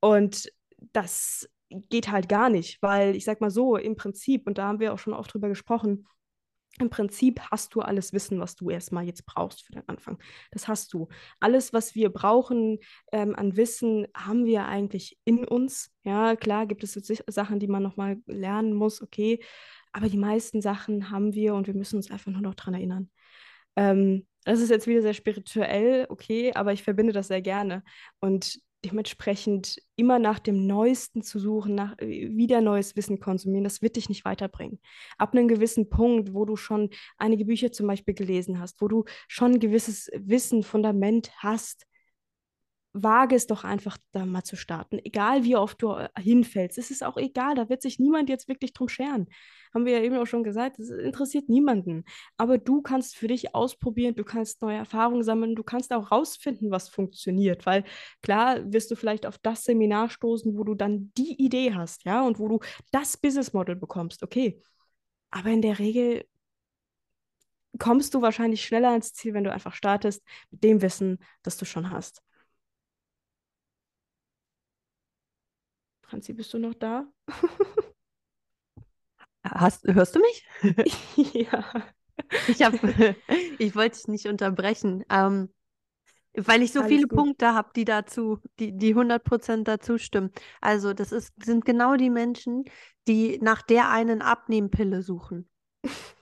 Und das geht halt gar nicht, weil ich sag mal so, im Prinzip, und da haben wir auch schon oft drüber gesprochen, im Prinzip hast du alles Wissen, was du erstmal jetzt brauchst für den Anfang. Das hast du. Alles, was wir brauchen ähm, an Wissen, haben wir eigentlich in uns. Ja, klar gibt es Sachen, die man nochmal lernen muss, okay. Aber die meisten Sachen haben wir und wir müssen uns einfach nur noch daran erinnern. Ähm, das ist jetzt wieder sehr spirituell, okay, aber ich verbinde das sehr gerne. Und dementsprechend immer nach dem Neuesten zu suchen, nach äh, wieder neues Wissen konsumieren, das wird dich nicht weiterbringen. Ab einem gewissen Punkt, wo du schon einige Bücher zum Beispiel gelesen hast, wo du schon ein gewisses Wissen, Fundament hast, wage es doch einfach, da mal zu starten. Egal wie oft du äh, hinfällst, es ist auch egal, da wird sich niemand jetzt wirklich drum scheren. Haben wir ja eben auch schon gesagt, das interessiert niemanden. Aber du kannst für dich ausprobieren, du kannst neue Erfahrungen sammeln, du kannst auch rausfinden, was funktioniert. Weil klar wirst du vielleicht auf das Seminar stoßen, wo du dann die Idee hast, ja, und wo du das Business Model bekommst, okay. Aber in der Regel kommst du wahrscheinlich schneller ans Ziel, wenn du einfach startest mit dem Wissen, das du schon hast. Franzi, bist du noch da? Hast, hörst du mich? (laughs) ja. Ich, hab, ich wollte dich nicht unterbrechen, ähm, weil ich so Alles viele gut. Punkte habe, die dazu, die, die 100% dazu stimmen. Also das ist, sind genau die Menschen, die nach der einen Abnehmpille suchen. (laughs)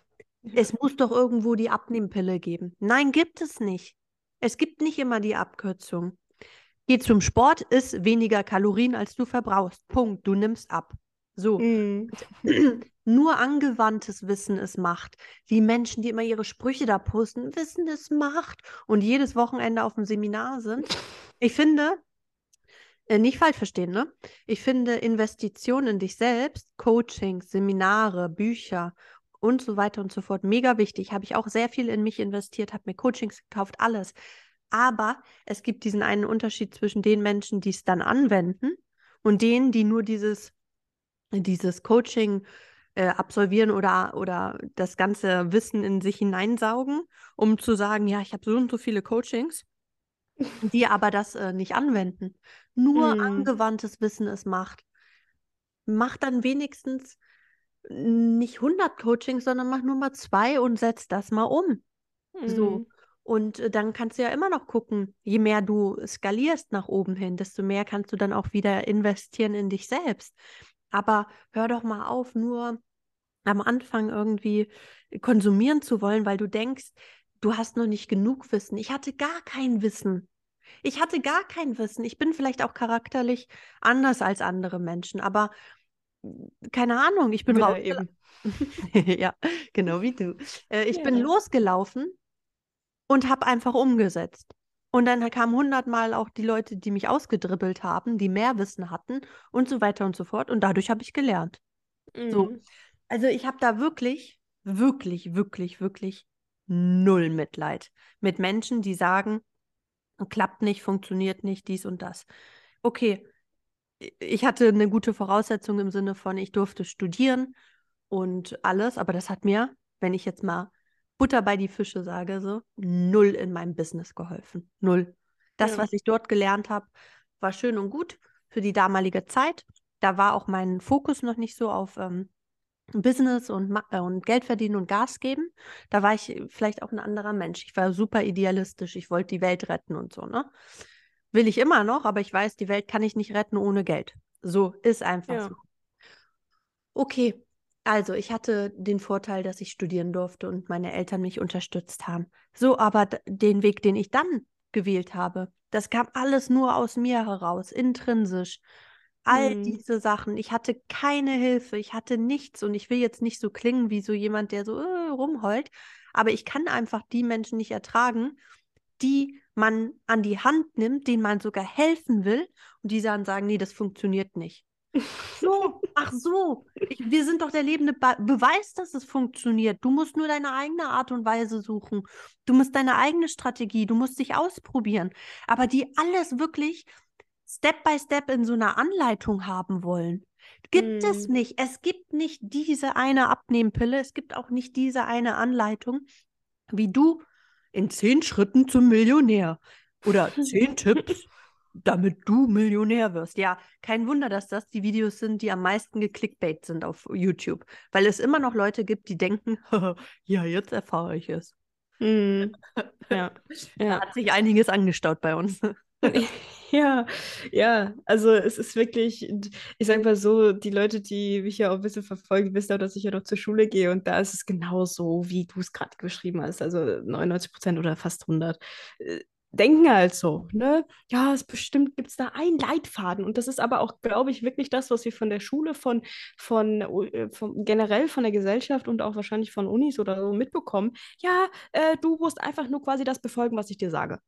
Es muss doch irgendwo die Abnehmpille geben. Nein, gibt es nicht. Es gibt nicht immer die Abkürzung. Geh zum Sport, isst weniger Kalorien, als du verbrauchst. Punkt. Du nimmst ab. So. Mm. (clears throat) Nur angewandtes Wissen ist Macht. Die Menschen, die immer ihre Sprüche da posten, Wissen ist Macht und jedes Wochenende auf dem Seminar sind. Ich finde, äh, nicht falsch verstehen, ne? Ich finde Investitionen in dich selbst, Coachings, Seminare, Bücher und so weiter und so fort mega wichtig. Habe ich auch sehr viel in mich investiert, habe mir Coachings gekauft, alles. Aber es gibt diesen einen Unterschied zwischen den Menschen, die es dann anwenden und denen, die nur dieses, dieses Coaching äh, absolvieren oder, oder das ganze Wissen in sich hineinsaugen, um zu sagen, ja, ich habe so und so viele Coachings, (laughs) die aber das äh, nicht anwenden. Nur Mm. angewandtes Wissen es macht. Mach dann wenigstens nicht 100 Coachings, sondern mach nur mal zwei und setz das mal um. So. Und äh, dann kannst du ja immer noch gucken, je mehr du skalierst nach oben hin, desto mehr kannst du dann auch wieder investieren in dich selbst. Aber hör doch mal auf, nur am Anfang irgendwie konsumieren zu wollen, weil du denkst, du hast noch nicht genug Wissen. Ich hatte gar kein Wissen. Ich hatte gar kein Wissen. Ich bin vielleicht auch charakterlich anders als andere Menschen, aber keine Ahnung, ich bin raus. eben. (laughs) ja, genau wie du. Äh, ich bin Ja. losgelaufen und habe einfach umgesetzt. Und dann kamen hundertmal auch die Leute, die mich ausgedribbelt haben, die mehr Wissen hatten und so weiter und so fort. Und dadurch habe ich gelernt. So. Mm. Also ich habe da wirklich, wirklich, wirklich, wirklich null Mitleid mit Menschen, die sagen, klappt nicht, funktioniert nicht, dies und das. Okay, ich hatte eine gute Voraussetzung im Sinne von, ich durfte studieren und alles, aber das hat mir, wenn ich jetzt mal Butter bei die Fische sage, so, null in meinem Business geholfen. Null. Das, Ja. was ich dort gelernt habe, war schön und gut für die damalige Zeit. Da war auch mein Fokus noch nicht so auf ähm, Business und, äh, und Geld verdienen und Gas geben. Da war ich vielleicht auch ein anderer Mensch. Ich war super idealistisch. Ich wollte die Welt retten und so, ne? Will ich immer noch, aber ich weiß, die Welt kann ich nicht retten ohne Geld. So ist einfach Ja. so. Okay, also ich hatte den Vorteil, dass ich studieren durfte und meine Eltern mich unterstützt haben. So, aber den Weg, den ich dann gewählt habe, das kam alles nur aus mir heraus, intrinsisch. All Mm. diese Sachen. Ich hatte keine Hilfe, ich hatte nichts und ich will jetzt nicht so klingen wie so jemand, der so äh, rumheult, aber ich kann einfach die Menschen nicht ertragen, die man an die Hand nimmt, denen man sogar helfen will und die dann sagen, nee, das funktioniert nicht. So, ach so. Ich, wir sind doch der lebende Be Beweis, dass es funktioniert. Du musst nur deine eigene Art und Weise suchen. Du musst deine eigene Strategie, du musst dich ausprobieren. Aber die alles wirklich Step by Step in so einer Anleitung haben wollen. Gibt es Mm. nicht. Es gibt nicht diese eine Abnehmpille. Es gibt auch nicht diese eine Anleitung, wie du in zehn Schritten zum Millionär oder zehn (laughs) Tipps, damit du Millionär wirst. Ja, kein Wunder, dass das die Videos sind, die am meisten geklickbait sind auf YouTube, weil es immer noch Leute gibt, die denken, (laughs) ja, jetzt erfahre ich es. Mm. Ja. (laughs) Ja. hat sich einiges angestaut bei uns. (laughs) Ja, ja, also es ist wirklich, ich sag mal so, die Leute, die mich ja auch ein bisschen verfolgen, wissen auch, dass ich ja noch zur Schule gehe und da ist es genau so, wie du es gerade beschrieben hast, also 99 Prozent oder fast 100 äh, denken halt so, ne? Ja, es bestimmt gibt es da einen Leitfaden und das ist aber auch, glaube ich, wirklich das, was wir von der Schule, von, von, äh, von generell von der Gesellschaft und auch wahrscheinlich von Unis oder so mitbekommen. Ja, äh, du musst einfach nur quasi das befolgen, was ich dir sage.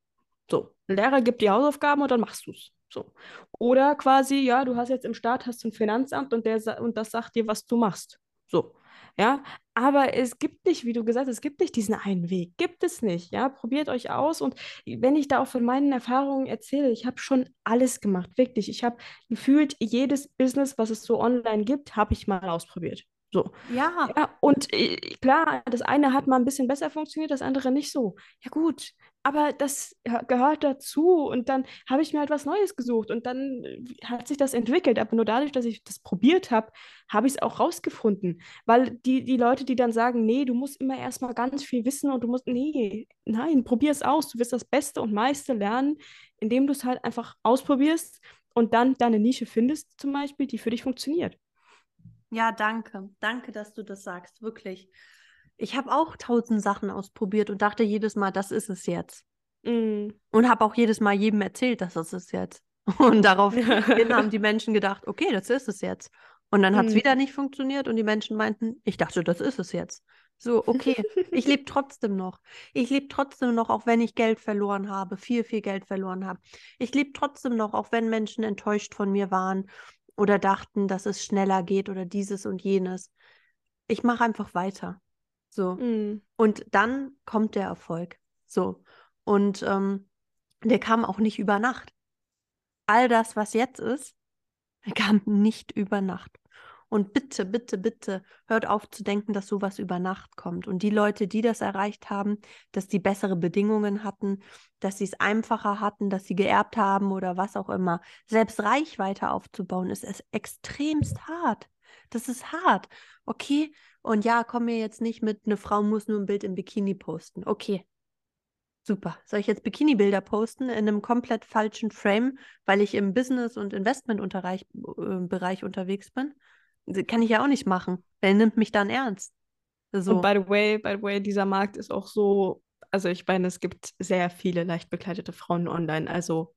So, ein Lehrer gibt die Hausaufgaben und dann machst du es. So. Oder quasi, ja, du hast jetzt im Staat hast ein Finanzamt und, der, und das sagt dir, was du machst. So. Ja, aber es gibt nicht, wie du gesagt hast, es gibt nicht diesen einen Weg. Gibt es nicht. Ja, probiert euch aus. Und wenn ich da auch von meinen Erfahrungen erzähle, ich habe schon alles gemacht, wirklich. Ich habe gefühlt jedes Business, was es so online gibt, habe ich mal ausprobiert. So. Ja. ja und äh, klar, das eine hat mal ein bisschen besser funktioniert, das andere nicht so. Ja, gut, aber das gehört dazu und dann habe ich mir halt was Neues gesucht und dann äh, hat sich das entwickelt. Aber nur dadurch, dass ich das probiert habe, habe ich es auch rausgefunden. Weil die, die Leute, die dann sagen, nee, du musst immer erstmal ganz viel wissen und du musst, nee, nein, probier es aus. Du wirst das Beste und meiste lernen, indem du es halt einfach ausprobierst und dann deine Nische findest, zum Beispiel, die für dich funktioniert. Ja, danke. Danke, dass du das sagst, wirklich. Ich habe auch tausend Sachen ausprobiert und dachte jedes Mal, das ist es jetzt. Mm. Und habe auch jedes Mal jedem erzählt, dass das ist jetzt. (laughs) Und daraufhin (laughs) haben die Menschen gedacht, okay, das ist es jetzt. Und dann hat es mm. wieder nicht funktioniert und die Menschen meinten, ich dachte, das ist es jetzt. So, okay, ich lebe (laughs) trotzdem noch. Ich lebe trotzdem noch, auch wenn ich Geld verloren habe, viel, viel Geld verloren habe. Ich lebe trotzdem noch, auch wenn Menschen enttäuscht von mir waren oder dachten, dass es schneller geht oder dieses und jenes. Ich mache einfach weiter. So. Mhm. Und dann kommt der Erfolg. So. Und ähm, der kam auch nicht über Nacht. All das, was jetzt ist, (laughs) kam nicht über Nacht. Und bitte, bitte, bitte, hört auf zu denken, dass sowas über Nacht kommt. Und die Leute, die das erreicht haben, dass die bessere Bedingungen hatten, dass sie es einfacher hatten, dass sie geerbt haben oder was auch immer, selbst Reichweite aufzubauen, ist es extremst hart. Das ist hart. Okay, und ja, komm mir jetzt nicht mit, eine Frau muss nur ein Bild im Bikini posten. Okay. Super. Soll ich jetzt Bikini-Bilder posten in einem komplett falschen Frame, weil ich im Business- und Investment-Bereich äh, unterwegs bin? Kann ich ja auch nicht machen. Wer nimmt mich dann ernst? So. Und by the way, by the way, dieser Markt ist auch so, also ich meine, es gibt sehr viele leicht bekleidete Frauen online. Also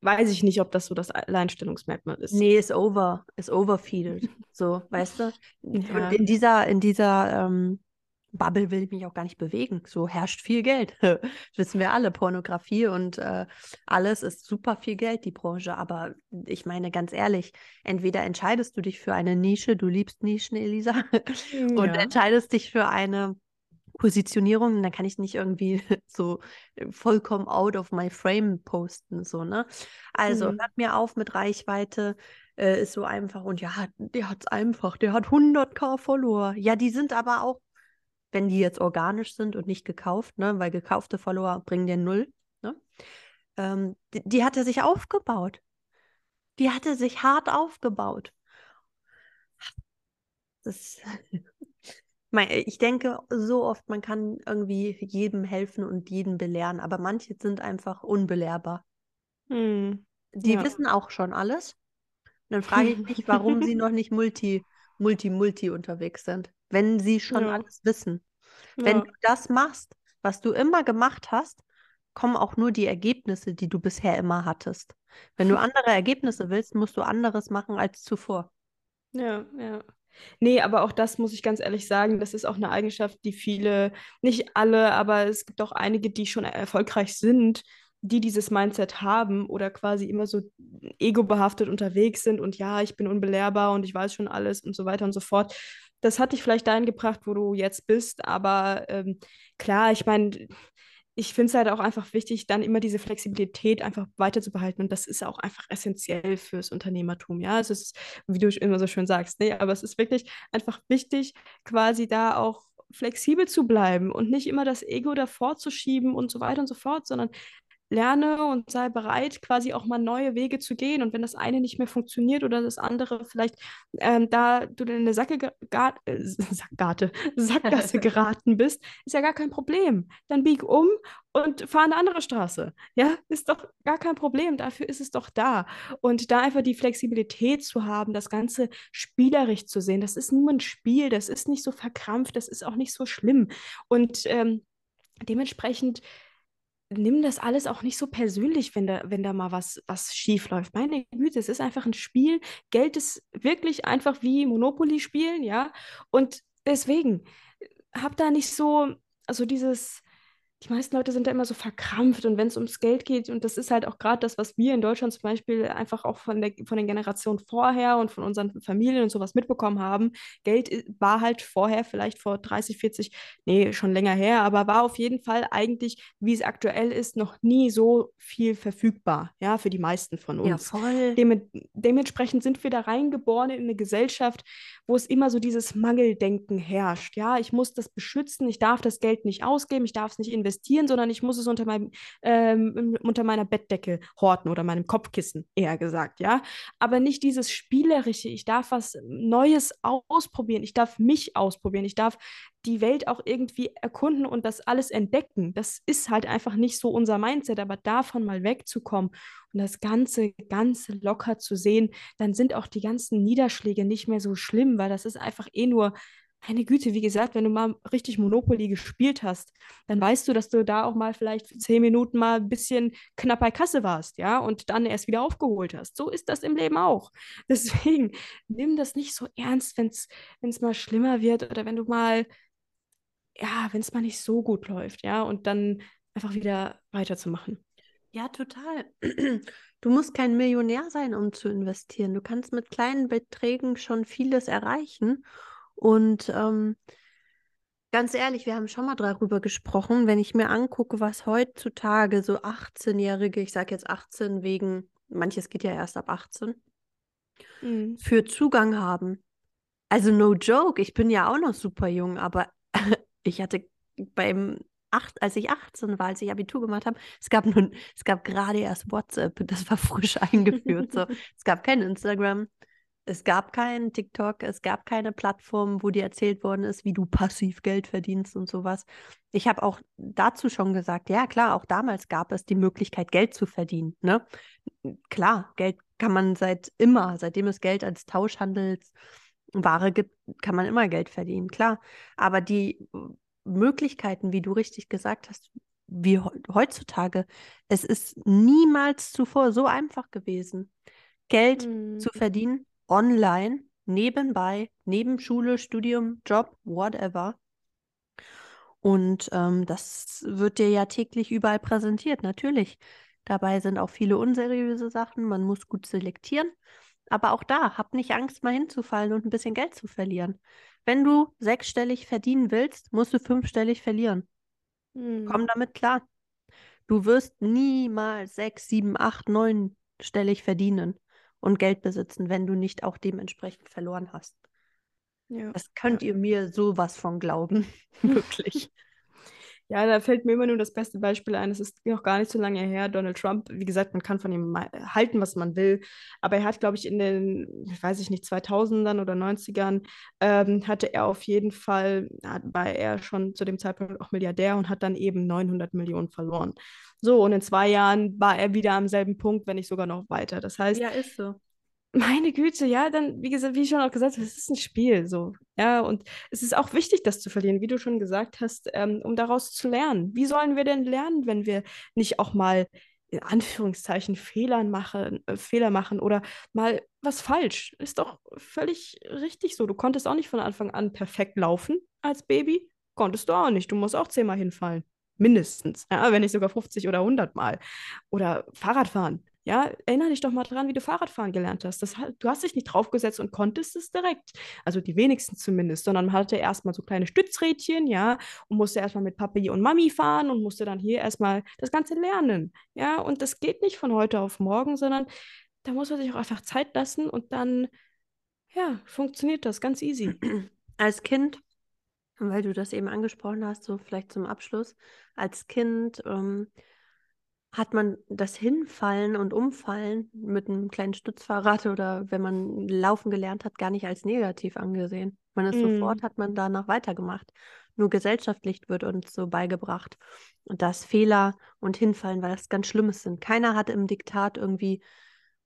weiß ich nicht, ob das so das Alleinstellungsmerkmal ist. Nee, ist over, ist overfeeded. (laughs) so, weißt du? Ja. in dieser, in dieser ähm, Bubble will ich mich auch gar nicht bewegen. So herrscht viel Geld. das (laughs) wissen wir alle. Pornografie und äh, alles ist super viel Geld, die Branche. Aber ich meine ganz ehrlich, entweder entscheidest du dich für eine Nische, du liebst Nischen, Elisa, (laughs) und ja. entscheidest dich für eine Positionierung, dann kann ich nicht irgendwie (laughs) so äh, vollkommen out of my frame posten, so, ne? Also, mhm. hört mir auf mit Reichweite, äh, ist so einfach und ja, der hat es einfach, der hat 100k Follower. Ja, die sind aber auch, wenn die jetzt organisch sind und nicht gekauft, ne, weil gekaufte Follower bringen dir null, ne? Ähm, die, die hat er sich aufgebaut. Die hatte sich hart aufgebaut. Das (laughs) ich denke so oft, man kann irgendwie jedem helfen und jeden belehren, aber manche sind einfach unbelehrbar. Hm. Die ja. wissen auch schon alles. Und dann frage ich mich, warum sie (laughs) noch nicht multi, multi, multi unterwegs sind, wenn sie schon ja. alles wissen. Ja. Wenn du das machst, was du immer gemacht hast, kommen auch nur die Ergebnisse, die du bisher immer hattest. Wenn du (laughs) andere Ergebnisse willst, musst du anderes machen als zuvor. Ja, ja. Nee, aber auch das muss ich ganz ehrlich sagen, das ist auch eine Eigenschaft, die viele, nicht alle, aber es gibt auch einige, die schon erfolgreich sind, die dieses Mindset haben oder quasi immer so ego-behaftet unterwegs sind und ja, ich bin unbelehrbar und ich weiß schon alles und so weiter und so fort. Das hat dich vielleicht dahin gebracht, wo du jetzt bist, aber ähm, klar, ich meine, ich finde es halt auch einfach wichtig, dann immer diese Flexibilität einfach weiter zu behalten. Und das ist auch einfach essentiell fürs Unternehmertum. Ja, es ist, wie du immer so schön sagst, nee, aber es ist wirklich einfach wichtig, quasi da auch flexibel zu bleiben und nicht immer das Ego davor zu schieben und so weiter und so fort, sondern lerne und sei bereit, quasi auch mal neue Wege zu gehen. Und wenn das eine nicht mehr funktioniert oder das andere vielleicht ähm, da du in eine Sacke äh, (laughs) Sackgasse (laughs) geraten bist, ist ja gar kein Problem. Dann bieg um und fahr eine andere Straße. Ja, ist doch gar kein Problem. Dafür ist es doch da. Und da einfach die Flexibilität zu haben, das Ganze spielerisch zu sehen, das ist nur ein Spiel, das ist nicht so verkrampft, das ist auch nicht so schlimm. Und ähm, dementsprechend nimm das alles auch nicht so persönlich, wenn da, wenn da mal was, was schief läuft. Meine Güte, es ist einfach ein Spiel. Geld ist wirklich einfach wie Monopoly spielen, ja. Und deswegen, hab da nicht so, also dieses, die meisten Leute sind da immer so verkrampft und wenn es ums Geld geht, und das ist halt auch gerade das, was wir in Deutschland zum Beispiel einfach auch von, der, von den Generationen vorher und von unseren Familien und sowas mitbekommen haben. Geld war halt vorher, vielleicht vor 30, 40, nee, schon länger her, aber war auf jeden Fall eigentlich, wie es aktuell ist, noch nie so viel verfügbar, ja, für die meisten von uns. Ja, voll. Dem, dementsprechend sind wir da reingeboren in eine Gesellschaft, wo es immer so dieses Mangeldenken herrscht. Ja, ich muss das beschützen, ich darf das Geld nicht ausgeben, ich darf es nicht investieren investieren, sondern ich muss es unter, meinem, ähm, unter meiner Bettdecke horten oder meinem Kopfkissen, eher gesagt, ja. Aber nicht dieses Spielerische, ich darf was Neues ausprobieren, ich darf mich ausprobieren, ich darf die Welt auch irgendwie erkunden und das alles entdecken. Das ist halt einfach nicht so unser Mindset, aber davon mal wegzukommen und das Ganze ganz locker zu sehen, dann sind auch die ganzen Niederschläge nicht mehr so schlimm, weil das ist einfach eh nur meine Güte, wie gesagt, wenn du mal richtig Monopoly gespielt hast, dann weißt du, dass du da auch mal vielleicht für zehn Minuten mal ein bisschen knapp bei Kasse warst, ja, und dann erst wieder aufgeholt hast. So ist das im Leben auch. (laughs) Deswegen nimm das nicht so ernst, wenn es mal schlimmer wird oder wenn du mal, ja, wenn es mal nicht so gut läuft, ja, und dann einfach wieder weiterzumachen. Ja, total. (clears throat) Du musst kein Millionär sein, um zu investieren. Du kannst mit kleinen Beträgen schon vieles erreichen. Und ähm, ganz ehrlich, wir haben schon mal darüber gesprochen, wenn ich mir angucke, was heutzutage so 18-Jährige, ich sage jetzt 18 wegen, manches geht ja erst ab 18, mhm. für Zugang haben. Also no joke, ich bin ja auch noch super jung, aber (laughs) ich hatte beim acht, als ich 18 war, als ich Abitur gemacht habe, es gab nun, es gab gerade erst WhatsApp, das war frisch (laughs) eingeführt. so. Es gab kein Instagram, es gab keinen TikTok, es gab keine Plattform, wo dir erzählt worden ist, wie du passiv Geld verdienst und sowas. Ich habe auch dazu schon gesagt, ja klar, auch damals gab es die Möglichkeit, Geld zu verdienen. Ne? Klar, Geld kann man seit immer, seitdem es Geld als Tauschhandelsware gibt, kann man immer Geld verdienen, klar. Aber die Möglichkeiten, wie du richtig gesagt hast, wie heutzutage, es ist niemals zuvor so einfach gewesen, Geld hm. zu verdienen online, nebenbei, neben Schule, Studium, Job, whatever. Und ähm, das wird dir ja täglich überall präsentiert, natürlich. Dabei sind auch viele unseriöse Sachen, man muss gut selektieren. Aber auch da, hab nicht Angst, mal hinzufallen und ein bisschen Geld zu verlieren. Wenn du sechsstellig verdienen willst, musst du fünfstellig verlieren. Hm. Komm damit klar. Du wirst niemals sechs, sieben, acht, neunstellig verdienen und Geld besitzen, wenn du nicht auch dementsprechend verloren hast. Ja. Das könnt ja. ihr mir sowas von glauben. (laughs) Wirklich. Ja, da fällt mir immer nur das beste Beispiel ein. Es ist noch gar nicht so lange her. Donald Trump, wie gesagt, man kann von ihm halten, was man will. Aber er hat, glaube ich, in den, weiß ich nicht, 2000ern oder 90ern, ähm, hatte er auf jeden Fall, war er schon zu dem Zeitpunkt auch Milliardär und hat dann eben 900 Millionen verloren. So, und in zwei Jahren war er wieder am selben Punkt, wenn nicht sogar noch weiter. Das heißt, ja, ist so meine Güte, ja, dann, wie gesagt, wie schon auch gesagt es ist ein Spiel, so, ja, und es ist auch wichtig, das zu verlieren, wie du schon gesagt hast, ähm, um daraus zu lernen. Wie sollen wir denn lernen, wenn wir nicht auch mal in Anführungszeichen Fehler machen, äh, Fehler machen oder mal was falsch? Ist doch völlig richtig so. Du konntest auch nicht von Anfang an perfekt laufen als Baby, konntest du auch nicht. Du musst auch zehnmal hinfallen, mindestens, ja, wenn nicht sogar 50 oder 100 Mal. Oder Fahrradfahren ja, erinnere dich doch mal dran, wie du Fahrradfahren gelernt hast. Das, du hast dich nicht draufgesetzt und konntest es direkt. Also die wenigsten zumindest, sondern man hatte erstmal so kleine Stützrädchen, ja, und musste erstmal mit Papi und Mami fahren und musste dann hier erstmal das Ganze lernen. Ja, und das geht nicht von heute auf morgen, sondern da muss man sich auch einfach Zeit lassen und dann, ja, funktioniert das ganz easy. (clears throat) Als Kind, weil du das eben angesprochen hast, so vielleicht zum Abschluss, als Kind, ähm, hat man das Hinfallen und Umfallen mit einem kleinen Stützfahrrad oder wenn man laufen gelernt hat, gar nicht als negativ angesehen. Man ist mm. sofort, hat man danach weitergemacht. Nur gesellschaftlich wird uns so beigebracht, dass Fehler und Hinfallen was ganz Schlimmes sind. Keiner hat im Diktat irgendwie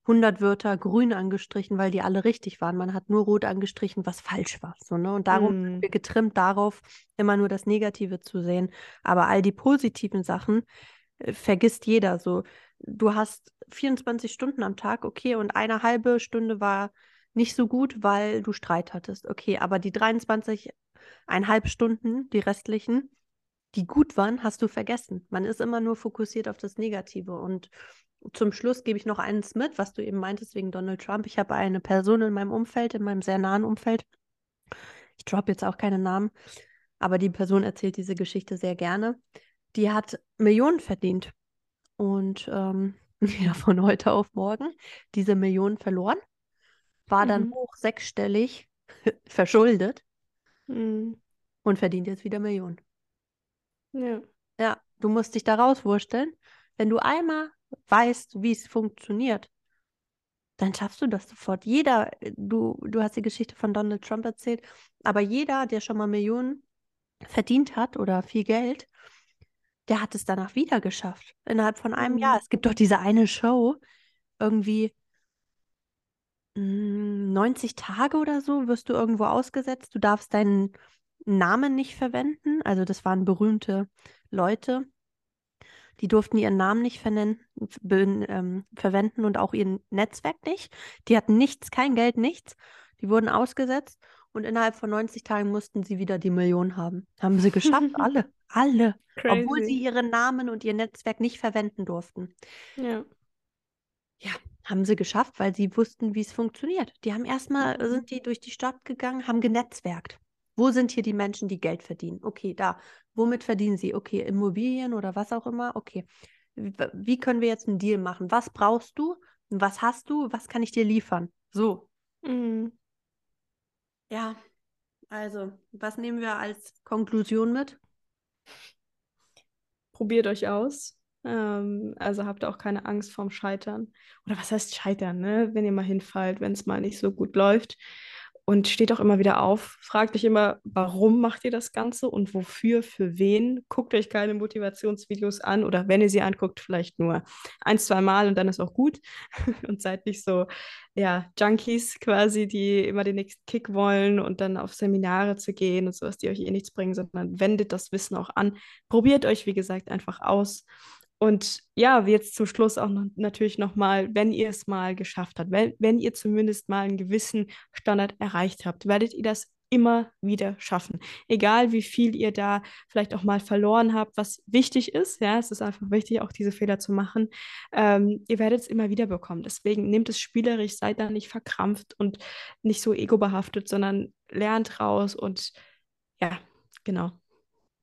100 Wörter grün angestrichen, weil die alle richtig waren. Man hat nur rot angestrichen, was falsch war. So, ne? Und darum mm. sind wir getrimmt darauf, immer nur das Negative zu sehen. Aber all die positiven Sachen, vergisst jeder so. Du hast 24 Stunden am Tag, okay, und eine halbe Stunde war nicht so gut, weil du Streit hattest. Okay, aber die 23,5 Stunden, die restlichen, die gut waren, hast du vergessen. Man ist immer nur fokussiert auf das Negative. Und zum Schluss gebe ich noch eins mit, was du eben meintest wegen Donald Trump. Ich habe eine Person in meinem Umfeld, in meinem sehr nahen Umfeld. Ich droppe jetzt auch keine Namen, aber die Person erzählt diese Geschichte sehr gerne. Die hat Millionen verdient und ähm, (laughs) ja, von heute auf morgen diese Millionen verloren, war dann Mhm. hoch sechsstellig (laughs) verschuldet Mhm. und verdient jetzt wieder Millionen. Ja. Ja, du musst dich da rauswursteln. Wenn du einmal weißt, wie es funktioniert, dann schaffst du das sofort. Jeder, du, du hast die Geschichte von Donald Trump erzählt, aber jeder, der schon mal Millionen verdient hat oder viel Geld, der hat es danach wieder geschafft. Innerhalb von einem Jahr. Mhm. Es gibt doch diese eine Show, irgendwie mm, 90 Tage oder so wirst du irgendwo ausgesetzt. Du darfst deinen Namen nicht verwenden. Also das waren berühmte Leute. Die durften ihren Namen nicht ähm, verwenden und auch ihr Netzwerk nicht. Die hatten nichts, kein Geld, nichts. Die wurden ausgesetzt und innerhalb von 90 Tagen mussten sie wieder die Million haben. Haben sie geschafft, (laughs) alle, alle. Obwohl sie Crazy. ihren Namen und ihr Netzwerk nicht verwenden durften. Ja. Ja, haben sie geschafft, weil sie wussten, wie es funktioniert. Die haben erstmal, Mhm. sind die durch die Stadt gegangen, haben genetzwerkt. Wo sind hier die Menschen, die Geld verdienen? Okay, da. Womit verdienen sie? Okay, Immobilien oder was auch immer. Okay. Wie, wie können wir jetzt einen Deal machen? Was brauchst du? Was hast du? Was kann ich dir liefern? So. Mhm. Ja, also, was nehmen wir als Konklusion mit? Probiert euch aus. Ähm, also habt auch keine Angst vorm Scheitern. Oder was heißt Scheitern, ne? Wenn ihr mal hinfallt, wenn es mal nicht so gut läuft. Und steht auch immer wieder auf. Fragt euch immer, warum macht ihr das Ganze und wofür, für wen? Guckt euch keine Motivationsvideos an oder wenn ihr sie anguckt, vielleicht nur ein, zwei Mal und dann ist auch gut. (laughs) Und seid nicht so, ja, Junkies quasi, die immer den nächsten Kick wollen und dann auf Seminare zu gehen und sowas, die euch eh nichts bringen, sondern wendet das Wissen auch an. Probiert euch, wie gesagt, einfach aus. Und ja, jetzt zum Schluss auch noch, natürlich nochmal, wenn ihr es mal geschafft habt, wenn, wenn ihr zumindest mal einen gewissen Standard erreicht habt, werdet ihr das immer wieder schaffen. Egal wie viel ihr da vielleicht auch mal verloren habt, was wichtig ist, ja, es ist einfach wichtig, auch diese Fehler zu machen. Ähm, ihr werdet es immer wieder bekommen. Deswegen nehmt es spielerisch, seid da nicht verkrampft und nicht so egobehaftet, sondern lernt raus und ja, genau.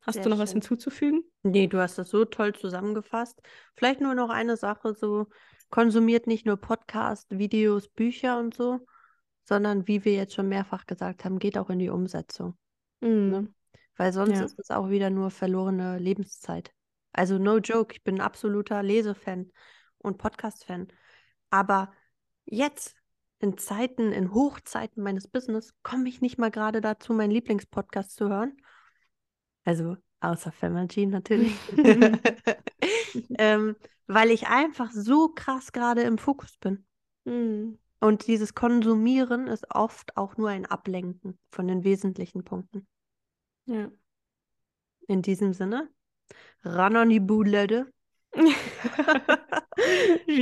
Hast Sehr du noch was schön. hinzuzufügen? Nee, du hast das so toll zusammengefasst. Vielleicht nur noch eine Sache, so konsumiert nicht nur Podcast, Videos, Bücher und so, sondern wie wir jetzt schon mehrfach gesagt haben, geht auch in die Umsetzung. Ne? Mm, Weil sonst ja. ist es auch wieder nur verlorene Lebenszeit. Also no joke, ich bin ein absoluter Lesefan und Podcast-Fan. Aber jetzt, in Zeiten, in Hochzeiten meines Business, komme ich nicht mal gerade dazu, meinen Lieblingspodcast zu hören. Also außer Femergy natürlich. (laughs) (laughs) ähm, weil ich einfach so krass gerade im Fokus bin. Mm, Und dieses Konsumieren ist oft auch nur ein Ablenken von den wesentlichen Punkten. ja. In diesem Sinne, ran an die Bude. (laughs) Wie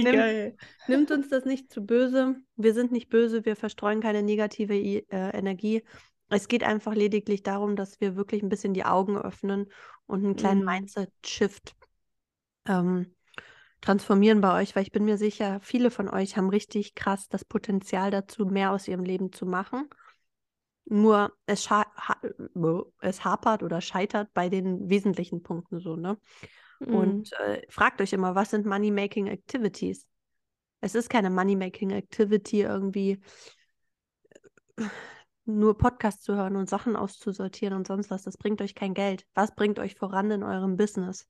Nimm- geil. Nimmt uns das nicht zu böse. Wir sind nicht böse, wir verstreuen keine negative äh, Energie. Es geht einfach lediglich darum, dass wir wirklich ein bisschen die Augen öffnen und einen kleinen Mm. Mindset-Shift ähm, transformieren bei euch, weil ich bin mir sicher, viele von euch haben richtig krass das Potenzial dazu, mehr aus ihrem Leben zu machen. Nur es, ha es hapert oder scheitert bei den wesentlichen Punkten so, ne? Mm. Und äh, fragt euch immer, was sind Money-Making Activities? Es ist keine Money-Making Activity, irgendwie äh, nur Podcasts zu hören und Sachen auszusortieren und sonst was. Das bringt euch kein Geld. Was bringt euch voran in eurem Business?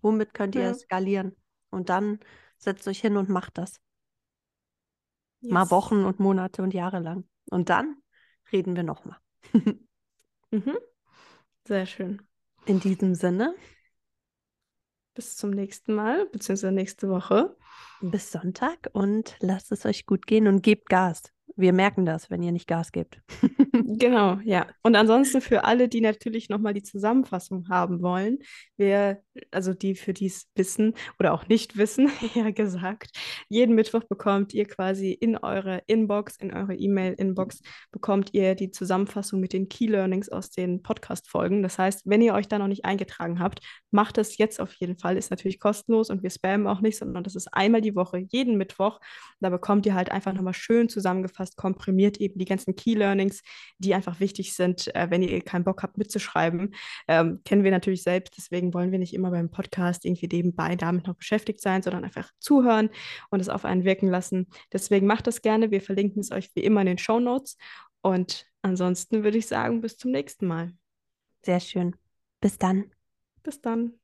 Womit könnt ihr Ja. skalieren? Und dann setzt euch hin und macht das. Mal Yes. Wochen und Monate und Jahre lang. Und dann reden wir nochmal. (laughs) Mhm. Sehr schön. In diesem Sinne, Bis zum nächsten Mal, beziehungsweise nächste Woche. bis Sonntag und lasst es euch gut gehen und gebt Gas. Wir merken das, wenn ihr nicht Gas gebt. (laughs) genau, ja. Und ansonsten für alle, die natürlich nochmal die Zusammenfassung haben wollen, wir, also die für dies wissen oder auch nicht wissen, (laughs) eher gesagt, jeden Mittwoch bekommt ihr quasi in eure Inbox, in eure E-Mail-Inbox, bekommt ihr die Zusammenfassung mit den Key Learnings aus den Podcast-Folgen. Das heißt, wenn ihr euch da noch nicht eingetragen habt, macht es jetzt auf jeden Fall. Ist natürlich kostenlos und wir spammen auch nicht, sondern das ist einmal die Woche, jeden Mittwoch. Da bekommt ihr halt einfach nochmal schön zusammengefasst, komprimiert eben die ganzen Key Learnings, die einfach wichtig sind, äh, wenn ihr keinen Bock habt mitzuschreiben. Ähm, kennen wir natürlich selbst, deswegen wollen wir nicht immer beim Podcast irgendwie nebenbei damit noch beschäftigt sein, sondern einfach zuhören und es auf einen wirken lassen. Deswegen macht das gerne. Wir verlinken es euch wie immer in den Show Notes. Und ansonsten würde ich sagen, bis zum nächsten Mal. Sehr schön. Bis dann. Bis dann.